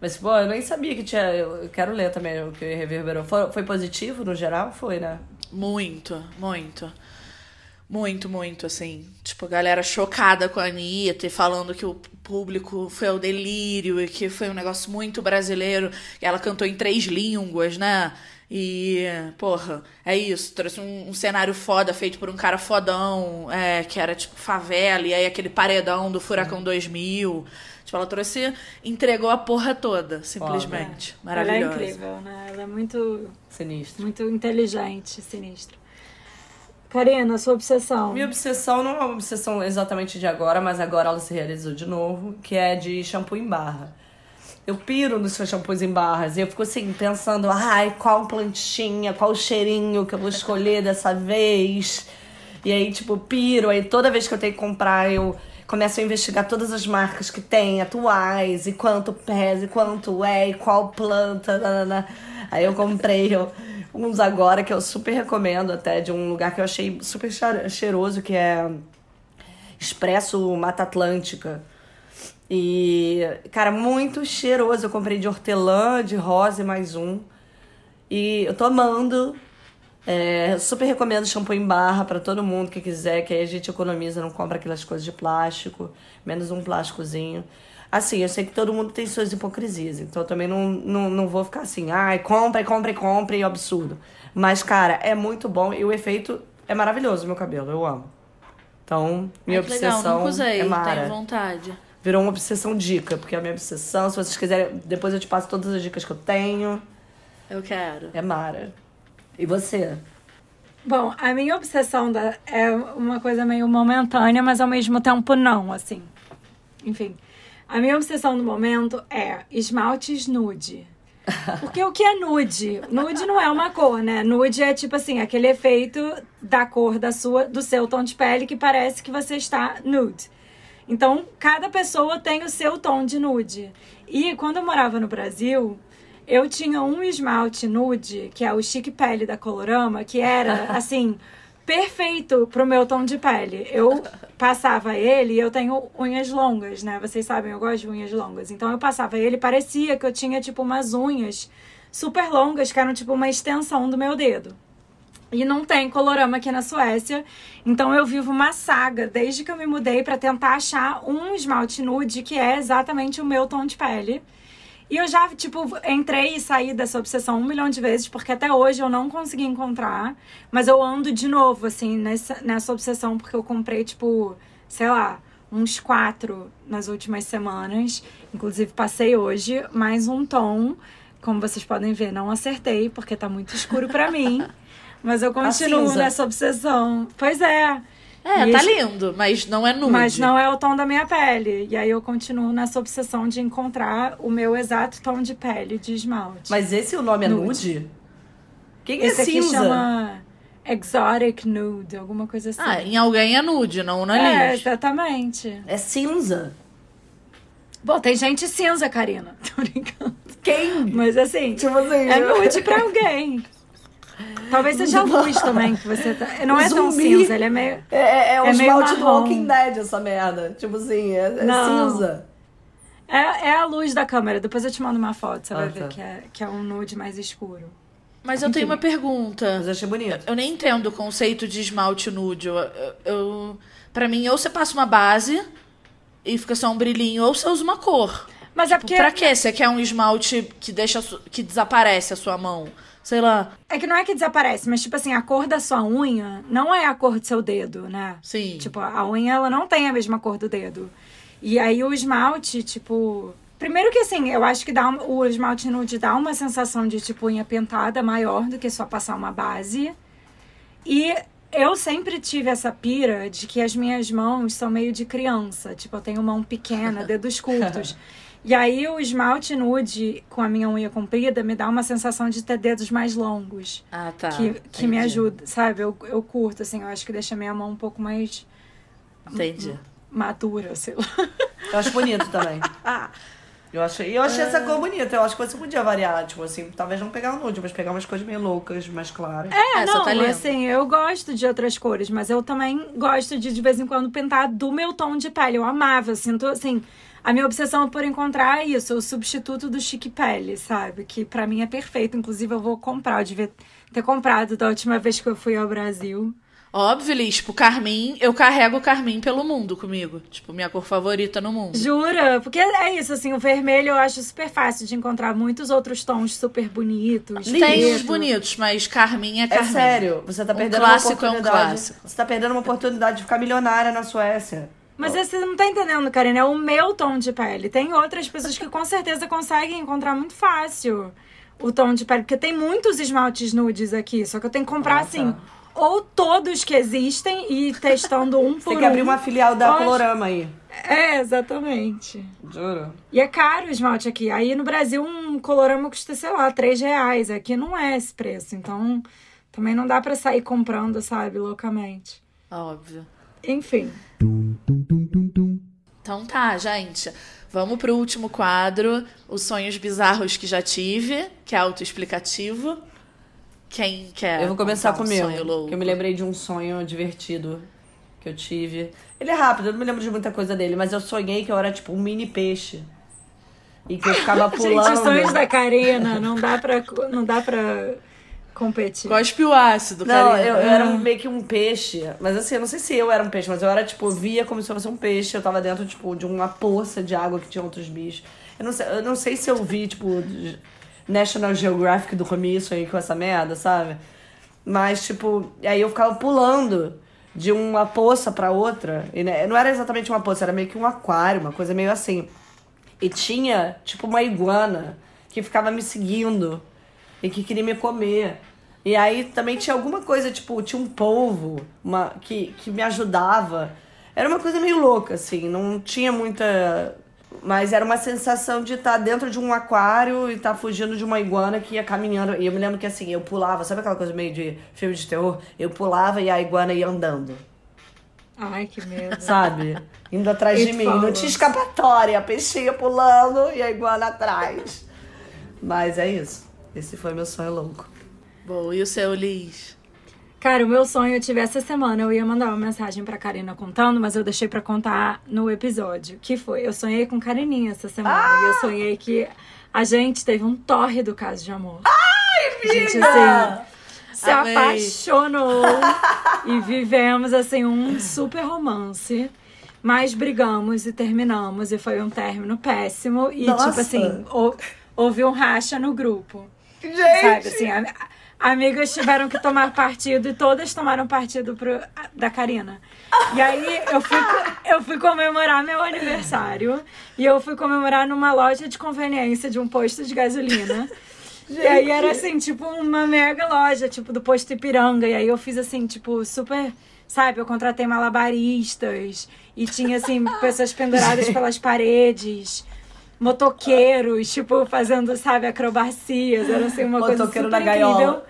Speaker 3: Mas, pô, eu nem sabia que tinha. Eu quero ler também o que reverberou. Foi, foi positivo no geral? Foi, né?
Speaker 4: Muito, muito. Muito, muito, assim. Tipo, a galera chocada com a Anitta e falando que o público foi ao delírio e que foi um negócio muito brasileiro. Ela cantou em três línguas, né? E, porra, é isso. Trouxe um, um cenário foda feito por um cara fodão, é, que era tipo favela, e aí aquele paredão do Furacão 2000. Tipo, ela trouxe, entregou a porra toda, simplesmente. Foda. Maravilhosa.
Speaker 2: Ela é incrível, né? Ela é muito.
Speaker 3: Sinistro.
Speaker 2: Muito inteligente, sinistra. Karina, sua obsessão.
Speaker 3: Minha obsessão não é uma obsessão exatamente de agora, mas agora ela se realizou de novo, que é de shampoo em barra. Eu piro nos seus shampoos em barras e eu fico assim, pensando, ai, qual plantinha, qual cheirinho que eu vou escolher dessa vez. E aí, tipo, piro, aí toda vez que eu tenho que comprar, eu começo a investigar todas as marcas que tem, atuais, e quanto pesa, e quanto é, e qual planta. Nanana. Aí eu comprei uns agora que eu super recomendo, até de um lugar que eu achei super cheiroso, que é Expresso Mata Atlântica. E, cara, muito cheiroso. Eu comprei de hortelã, de rosa e mais um. E eu tô amando. É, super recomendo shampoo em barra para todo mundo que quiser, que aí a gente economiza, não compra aquelas coisas de plástico, menos um plásticozinho. Assim, eu sei que todo mundo tem suas hipocrisias, então eu também não, não, não vou ficar assim, ai, compre, compre, compre, absurdo. Mas, cara, é muito bom e o efeito é maravilhoso meu cabelo, eu amo. Então, minha ai, obsessão legal, nunca usei, é Mara.
Speaker 4: Tenho vontade
Speaker 3: virou uma obsessão dica, porque é a minha obsessão. Se vocês quiserem, depois eu te passo todas as dicas que eu tenho.
Speaker 4: Eu quero.
Speaker 3: É Mara. E você?
Speaker 2: Bom, a minha obsessão da, é uma coisa meio momentânea, mas ao mesmo tempo não, assim. Enfim. A minha obsessão no momento é esmaltes nude. Porque o que é nude? Nude não é uma cor, né? Nude é tipo assim, aquele efeito da cor da sua, do seu tom de pele que parece que você está nude. Então, cada pessoa tem o seu tom de nude. E quando eu morava no Brasil, eu tinha um esmalte nude, que é o Chique Pele da Colorama, que era, assim, perfeito pro meu tom de pele. Eu passava ele e eu tenho unhas longas, né? Vocês sabem, eu gosto de unhas longas. Então, eu passava ele parecia que eu tinha, tipo, umas unhas super longas, que eram, tipo, uma extensão do meu dedo. E não tem colorama aqui na Suécia. Então eu vivo uma saga desde que eu me mudei para tentar achar um esmalte nude que é exatamente o meu tom de pele. E eu já, tipo, entrei e saí dessa obsessão um milhão de vezes, porque até hoje eu não consegui encontrar. Mas eu ando de novo, assim, nessa, nessa obsessão, porque eu comprei, tipo, sei lá, uns quatro nas últimas semanas. Inclusive, passei hoje mais um tom. Como vocês podem ver, não acertei, porque tá muito escuro para mim. Mas eu continuo nessa obsessão. Pois é.
Speaker 4: É, e tá lindo, mas não é nude.
Speaker 2: Mas não é o tom da minha pele. E aí eu continuo nessa obsessão de encontrar o meu exato tom de pele de esmalte.
Speaker 3: Mas esse o nome é nude? nude? Quem é esse é cinza?
Speaker 2: Aqui chama Exotic Nude, alguma coisa assim.
Speaker 4: Ah, em alguém é nude, não na
Speaker 2: É, exatamente.
Speaker 3: É cinza.
Speaker 2: Bom, tem gente cinza, Karina. Tô brincando.
Speaker 3: Quem?
Speaker 2: Mas assim, tipo assim é nude pra alguém. Talvez seja a luz também que você tá. Não o é tão cinza, ele é meio.
Speaker 3: É, é, é o é esmalte do Walking Dead, essa merda. Tipo assim, é, é cinza.
Speaker 2: É, é a luz da câmera. Depois eu te mando uma foto, você ah, vai tá. ver que é, que é um nude mais escuro.
Speaker 4: Mas eu Enfim. tenho uma pergunta.
Speaker 3: Mas eu achei bonito.
Speaker 4: Eu nem entendo o conceito de esmalte nude. Eu, eu, eu, pra mim, ou você passa uma base e fica só um brilhinho, ou você usa uma cor. Mas é tipo, é porque. Pra quê? Você quer um esmalte que deixa que desaparece a sua mão? Sei lá.
Speaker 2: É que não é que desaparece, mas tipo assim, a cor da sua unha não é a cor do seu dedo, né?
Speaker 4: Sim.
Speaker 2: Tipo, a unha ela não tem a mesma cor do dedo. E aí o esmalte, tipo, Primeiro que assim, eu acho que dá um, o esmalte nude dá uma sensação de tipo unha pintada maior do que só passar uma base. E eu sempre tive essa pira de que as minhas mãos são meio de criança. Tipo, eu tenho mão pequena, dedos curtos. E aí o esmalte nude com a minha unha comprida me dá uma sensação de ter dedos mais longos.
Speaker 4: Ah, tá.
Speaker 2: Que, que me ajuda, sabe? Eu, eu curto, assim, eu acho que deixa a minha mão um pouco mais.
Speaker 4: Entendi.
Speaker 2: Madura, sei lá.
Speaker 3: Eu acho bonito também. Eu achei, eu achei é. essa cor bonita. Eu acho que você podia variar, tipo assim, talvez não pegar um nude, mas pegar umas cores meio loucas, mais claras.
Speaker 2: É, essa não, tá assim, eu gosto de outras cores, mas eu também gosto de de vez em quando pintar do meu tom de pele. Eu amava, sinto assim, a minha obsessão é por encontrar isso, o substituto do chique pele, sabe? Que para mim é perfeito, inclusive eu vou comprar, eu devia ter comprado da última vez que eu fui ao Brasil.
Speaker 4: Óbvio, Liz, tipo, carmim, eu carrego o carmim pelo mundo comigo. Tipo, minha cor favorita no mundo.
Speaker 2: Jura? Porque é isso, assim, o vermelho eu acho super fácil de encontrar muitos outros tons super bonitos.
Speaker 4: Tem os bonitos, mas carmim é, é carmim.
Speaker 3: É sério, você tá perdendo um clássico uma oportunidade. É um clássico. Você tá perdendo uma oportunidade de ficar milionária na Suécia.
Speaker 2: Mas você não tá entendendo, Karina, é o meu tom de pele. Tem outras pessoas que com certeza conseguem encontrar muito fácil o tom de pele, porque tem muitos esmaltes nudes aqui, só que eu tenho que comprar, ah, assim, ou todos que existem e testando um por um.
Speaker 3: Tem que abrir uma filial da Colorama aí.
Speaker 2: É, exatamente.
Speaker 3: Juro.
Speaker 2: E é caro o esmalte aqui. Aí no Brasil um colorama custa, sei lá, 3 reais. Aqui não é esse preço. Então também não dá para sair comprando, sabe, loucamente.
Speaker 4: Óbvio.
Speaker 2: Enfim.
Speaker 4: Então tá, gente. Vamos pro último quadro, os sonhos bizarros que já tive, que é autoexplicativo. Quem quer?
Speaker 3: Eu vou começar com o meu. eu me lembrei de um sonho divertido que eu tive. Ele é rápido, eu não me lembro de muita coisa dele, mas eu sonhei que eu era tipo um mini peixe. E que eu ficava pulando.
Speaker 2: Gente, os sonhos da Karina, não dá pra, não dá pra competir.
Speaker 4: Cospe o ácido,
Speaker 3: Não, eu, eu, era ah. meio que um peixe. Mas assim, eu não sei se eu era um peixe, mas eu era, tipo, via como se eu fosse um peixe. Eu tava dentro, tipo, de uma poça de água que tinha outros bichos. Eu não sei, eu não sei se eu vi, tipo National Geographic do começo aí com essa merda, sabe? Mas, tipo, aí eu ficava pulando de uma poça para outra. E né, não era exatamente uma poça, era meio que um aquário, uma coisa meio assim. E tinha, tipo, uma iguana que ficava me seguindo e que queria me comer. E aí também tinha alguma coisa, tipo, tinha um polvo uma, que, que me ajudava. Era uma coisa meio louca, assim, não tinha muita mas era uma sensação de estar tá dentro de um aquário e estar tá fugindo de uma iguana que ia caminhando. E eu me lembro que assim, eu pulava, sabe aquela coisa meio de filme de terror? Eu pulava e a iguana ia andando.
Speaker 2: Ai, que medo.
Speaker 3: Sabe? Indo atrás de mim. Não tinha escapatória. A peixinha pulando e a iguana atrás. Mas é isso. Esse foi meu sonho louco.
Speaker 4: Bom, e o seu, Liz?
Speaker 2: Cara, o meu sonho eu tive essa semana. Eu ia mandar uma mensagem pra Karina contando, mas eu deixei pra contar no episódio. Que foi? Eu sonhei com Karininha essa semana. Ah! E eu sonhei que a gente teve um torre do caso de amor.
Speaker 3: Ai,
Speaker 2: vida! A gente, assim, se Amei. apaixonou e vivemos, assim, um super romance. Mas brigamos e terminamos. E foi um término péssimo. E, Nossa. tipo assim, houve um racha no grupo.
Speaker 3: Gente!
Speaker 2: Sabe, assim, a, amigas tiveram que tomar partido e todas tomaram partido pro, da Karina. E aí eu fui, eu fui comemorar meu aniversário e eu fui comemorar numa loja de conveniência de um posto de gasolina. Gente. E aí era assim, tipo, uma mega loja, tipo, do posto Ipiranga. E aí eu fiz assim, tipo, super. Sabe, eu contratei malabaristas e tinha, assim, pessoas penduradas pelas paredes motoqueiros, tipo, fazendo, sabe, acrobacias. Era assim, uma Motoqueiro coisa super na incrível.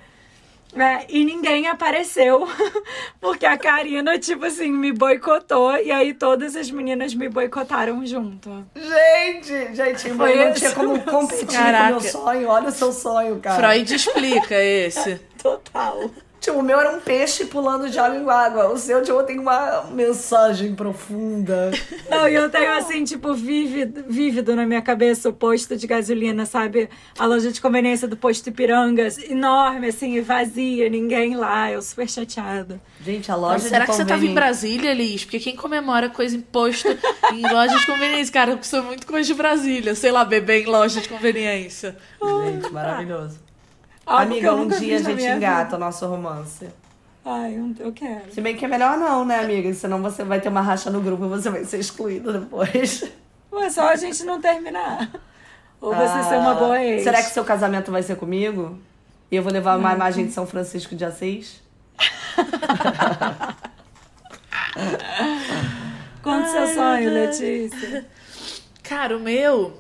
Speaker 2: É, e ninguém apareceu, porque a Karina, tipo assim, me boicotou e aí todas as meninas me boicotaram junto.
Speaker 3: Gente, gente, Foi não tinha como competir Caraca. com o meu sonho. Olha o seu sonho, cara.
Speaker 4: Freud explica esse.
Speaker 3: Total. Tipo, o meu era um peixe pulando de água em água. O seu, tipo, tem uma mensagem profunda.
Speaker 2: Não, e eu tenho, assim, tipo, vívido, vívido na minha cabeça o posto de gasolina, sabe? A loja de conveniência do posto Ipirangas, enorme, assim, vazia, ninguém lá. Eu super chateada.
Speaker 3: Gente, a loja Mas,
Speaker 4: Será
Speaker 3: que
Speaker 4: você tava em Brasília, Liz? Porque quem comemora coisa em posto em loja de conveniência? Cara, eu sou muito coisa de Brasília. Sei lá, beber em loja de conveniência.
Speaker 3: Gente, maravilhoso. Algo Amiga, um dia a gente engata o nosso romance.
Speaker 2: Ai, eu quero.
Speaker 3: Se bem que é melhor não, né, amiga? Senão você vai ter uma racha no grupo e você vai ser excluída depois.
Speaker 2: Mas só a gente não terminar. Ou você ah, ser uma boa ex.
Speaker 3: Será que seu casamento vai ser comigo? E eu vou levar uma imagem de São Francisco de Assis?
Speaker 2: Conta o seu sonho, Letícia.
Speaker 4: Cara, o meu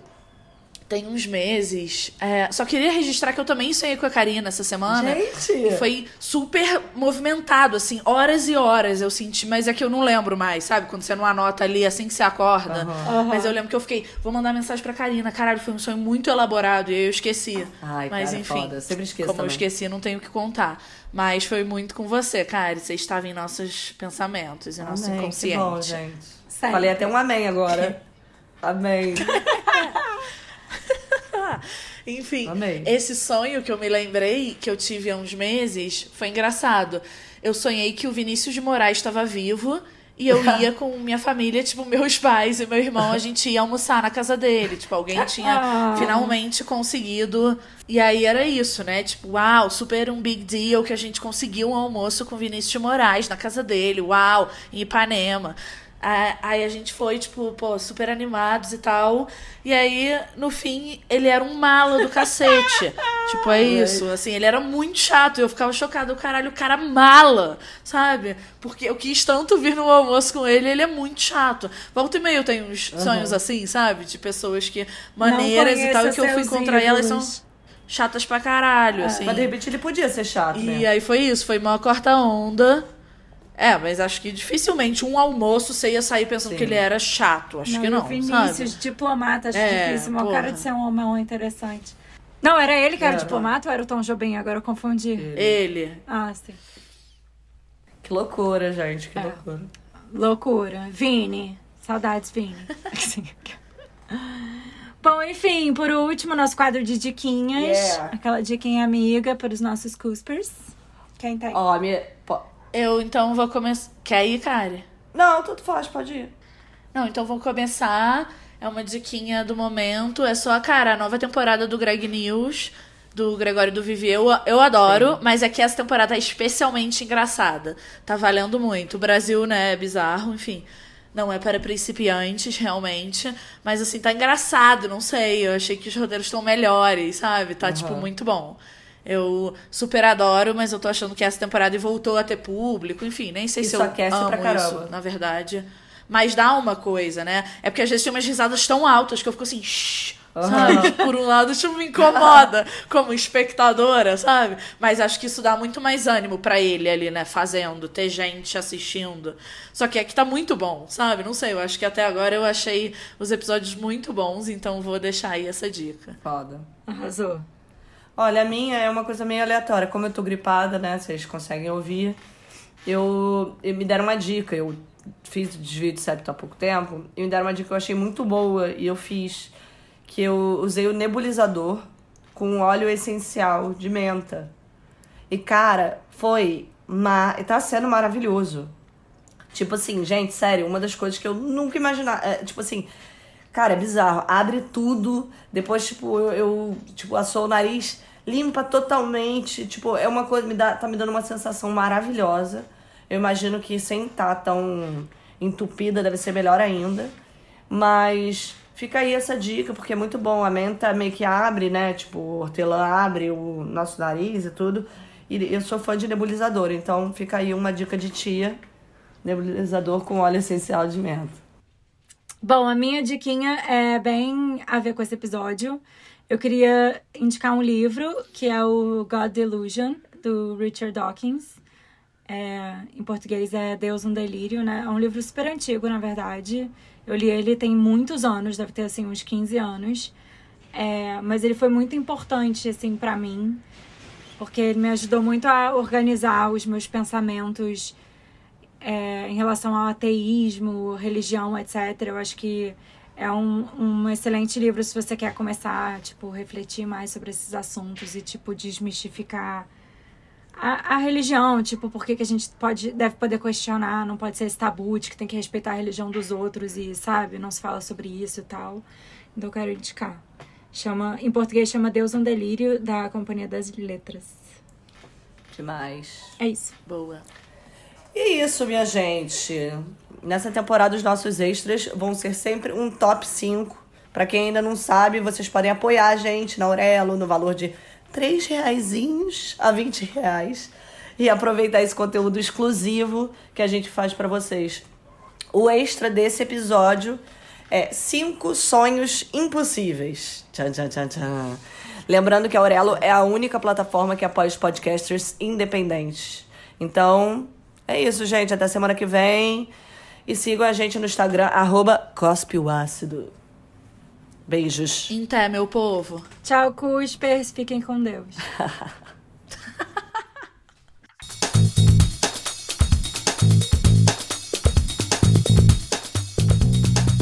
Speaker 4: tem uns meses. É, só queria registrar que eu também sonhei com a Karina essa semana.
Speaker 3: Gente!
Speaker 4: Foi super movimentado, assim, horas e horas eu senti, mas é que eu não lembro mais, sabe? Quando você não anota ali assim que você acorda. Uhum. Mas eu lembro que eu fiquei, vou mandar mensagem pra Karina. Caralho, foi um sonho muito elaborado e eu esqueci.
Speaker 3: Ai,
Speaker 4: mas
Speaker 3: cara,
Speaker 4: enfim,
Speaker 3: foda. Sempre esqueço
Speaker 4: como
Speaker 3: também.
Speaker 4: eu esqueci, não tenho o que contar. Mas foi muito com você, cara. Você estava em nossos pensamentos e nosso
Speaker 3: amém,
Speaker 4: inconsciente.
Speaker 3: Que bom, gente. Falei até um amém agora. amém.
Speaker 4: Enfim,
Speaker 3: Amei.
Speaker 4: esse sonho que eu me lembrei, que eu tive há uns meses, foi engraçado. Eu sonhei que o Vinícius de Moraes estava vivo e eu ia com minha família, tipo, meus pais e meu irmão, a gente ia almoçar na casa dele. Tipo, alguém tinha
Speaker 2: Ah.
Speaker 4: finalmente conseguido. E aí era isso, né? Tipo, uau, super um big deal que a gente conseguiu um almoço com o Vinícius de Moraes na casa dele. Uau, em Ipanema. Aí a gente foi, tipo, pô, super animados e tal. E aí, no fim, ele era um malo do cacete. tipo, é isso. Assim, ele era muito chato. Eu ficava chocada. O caralho, o cara mala, sabe? Porque eu quis tanto vir no almoço com ele, ele é muito chato. Volta e meia eu tenho uns sonhos assim, sabe? De pessoas que maneiras e tal. E que eu fui encontrar e elas são chatas pra caralho, assim.
Speaker 3: Mas de repente ele podia ser chato,
Speaker 4: E
Speaker 3: né?
Speaker 4: aí foi isso, foi uma corta onda. É, mas acho que dificilmente um almoço você ia sair pensando
Speaker 3: Sim.
Speaker 4: que ele era chato. Acho
Speaker 2: não,
Speaker 4: que não,
Speaker 2: Vinícius,
Speaker 4: sabe?
Speaker 2: diplomata, acho
Speaker 4: É,
Speaker 2: difícil.
Speaker 4: Porra.
Speaker 2: cara de ser um homem interessante. Não, era ele que era,
Speaker 3: Era.
Speaker 2: diplomata ou era o Tom Jobim? Agora eu confundi.
Speaker 4: Ele.
Speaker 2: Ah, sim.
Speaker 3: Que loucura, gente. Que
Speaker 2: É.
Speaker 3: loucura.
Speaker 2: Loucura. Vini. Saudades, Vini. Bom, enfim, por último, nosso quadro de diquinhas.
Speaker 3: Yeah.
Speaker 2: Aquela diquinha amiga para os nossos cuspers. Quem tem?
Speaker 3: Ó, minha...
Speaker 4: Eu então vou começar. Quer ir, Kari?
Speaker 3: Não, tudo faz, pode ir.
Speaker 4: Não, então vou começar. É uma diquinha do momento. É só, cara, a nova temporada do Greg News, do Gregório do Vivier. Eu, eu adoro, mas é que essa temporada é especialmente engraçada. Tá valendo muito. O Brasil, né, é bizarro, enfim. Não é para principiantes, realmente. Mas, assim, tá engraçado, não sei. Eu achei que os roteiros estão melhores, sabe? Tá, tipo, muito bom. Eu super adoro, mas eu tô achando que essa temporada voltou a ter público. Enfim, nem sei se
Speaker 3: Isso
Speaker 4: eu
Speaker 3: aquece
Speaker 4: amo
Speaker 3: pra caramba.
Speaker 4: isso, na verdade. Mas dá uma coisa, né? É porque às vezes tem umas risadas tão altas que eu fico assim, shh, sabe? Por um lado, isso me incomoda como espectadora, sabe? Mas acho que isso dá muito mais ânimo pra ele ali, né? Fazendo, ter gente assistindo. Só que aqui tá muito bom, sabe? Não sei, eu acho que até agora eu achei os episódios muito bons, então vou deixar aí essa dica.
Speaker 3: Foda.
Speaker 2: Arrasou.
Speaker 3: Olha, a minha é uma coisa meio aleatória. Como eu tô gripada, né? Vocês conseguem ouvir. Eu, eu me deram uma dica. Eu fiz o desvio de septo há pouco tempo. E me deram uma dica que eu achei muito boa. E eu fiz. Que eu usei o nebulizador com óleo essencial de menta. E, cara, foi. Ma... Tá sendo maravilhoso. Tipo assim, gente, sério, uma das coisas que eu nunca imaginava. é, tipo assim, cara, é bizarro. Abre tudo, depois, tipo, eu, eu tipo, assou o nariz, limpa totalmente. Tipo, é uma coisa, me dá, tá me dando uma sensação maravilhosa. Eu imagino que sem estar tão entupida deve ser melhor ainda. Mas fica aí essa dica, porque é muito bom. A menta meio que abre, né? Tipo, o hortelã abre o nosso nariz e tudo. E eu sou fã de nebulizador, então fica aí uma dica de tia. Nebulizador com óleo essencial de menta.
Speaker 2: Bom, a minha diquinha é bem a ver com esse episódio. Eu queria indicar um livro que é o God Delusion, do Richard Dawkins. É, em português é Deus um Delírio, né? É um livro super antigo, na verdade. Eu li ele tem muitos anos, deve ter assim uns 15 anos. É, mas ele foi muito importante assim para mim, porque ele me ajudou muito a organizar os meus pensamentos é, em relação ao ateísmo, religião, etc. Eu acho que é um, um excelente livro se você quer começar, tipo, refletir mais sobre esses assuntos e, tipo, desmistificar a, a religião, tipo, por que, que a gente pode, deve poder questionar, não pode ser esse tabu de que tem que respeitar a religião dos outros e, sabe, não se fala sobre isso e tal. Então eu quero indicar. Chama, em português chama Deus um Delírio, da Companhia das Letras.
Speaker 3: Demais.
Speaker 2: É isso.
Speaker 4: Boa.
Speaker 3: E isso, minha gente. Nessa temporada, os nossos extras vão ser sempre um top 5. Pra quem ainda não sabe, vocês podem apoiar a gente na Aurelo no valor de 3 reaisinhos a 20 reais. E aproveitar esse conteúdo exclusivo que a gente faz pra vocês. O extra desse episódio É Cinco Sonhos Impossíveis. Tchan, tchan, tchan, tchan. Lembrando que a Aurelo é a única plataforma que apoia os podcasters independentes. Então, é isso, gente. Até semana que vem. E sigam a gente no Instagram, arroba Ácido. Beijos.
Speaker 4: Até, meu povo.
Speaker 2: Tchau, Cuspers. Fiquem com Deus.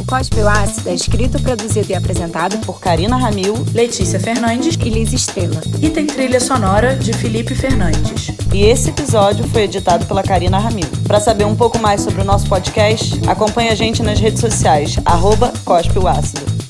Speaker 2: Cospe o Ácido é escrito, produzido e apresentado
Speaker 3: por Karina Ramil,
Speaker 4: Letícia Fernandes
Speaker 2: e Liz Estrela.
Speaker 4: E tem trilha sonora de Felipe Fernandes.
Speaker 3: E esse episódio foi editado pela Karina Ramil. Para saber um pouco mais sobre o nosso podcast, acompanhe a gente nas redes sociais, arroba Cospe o Ácido.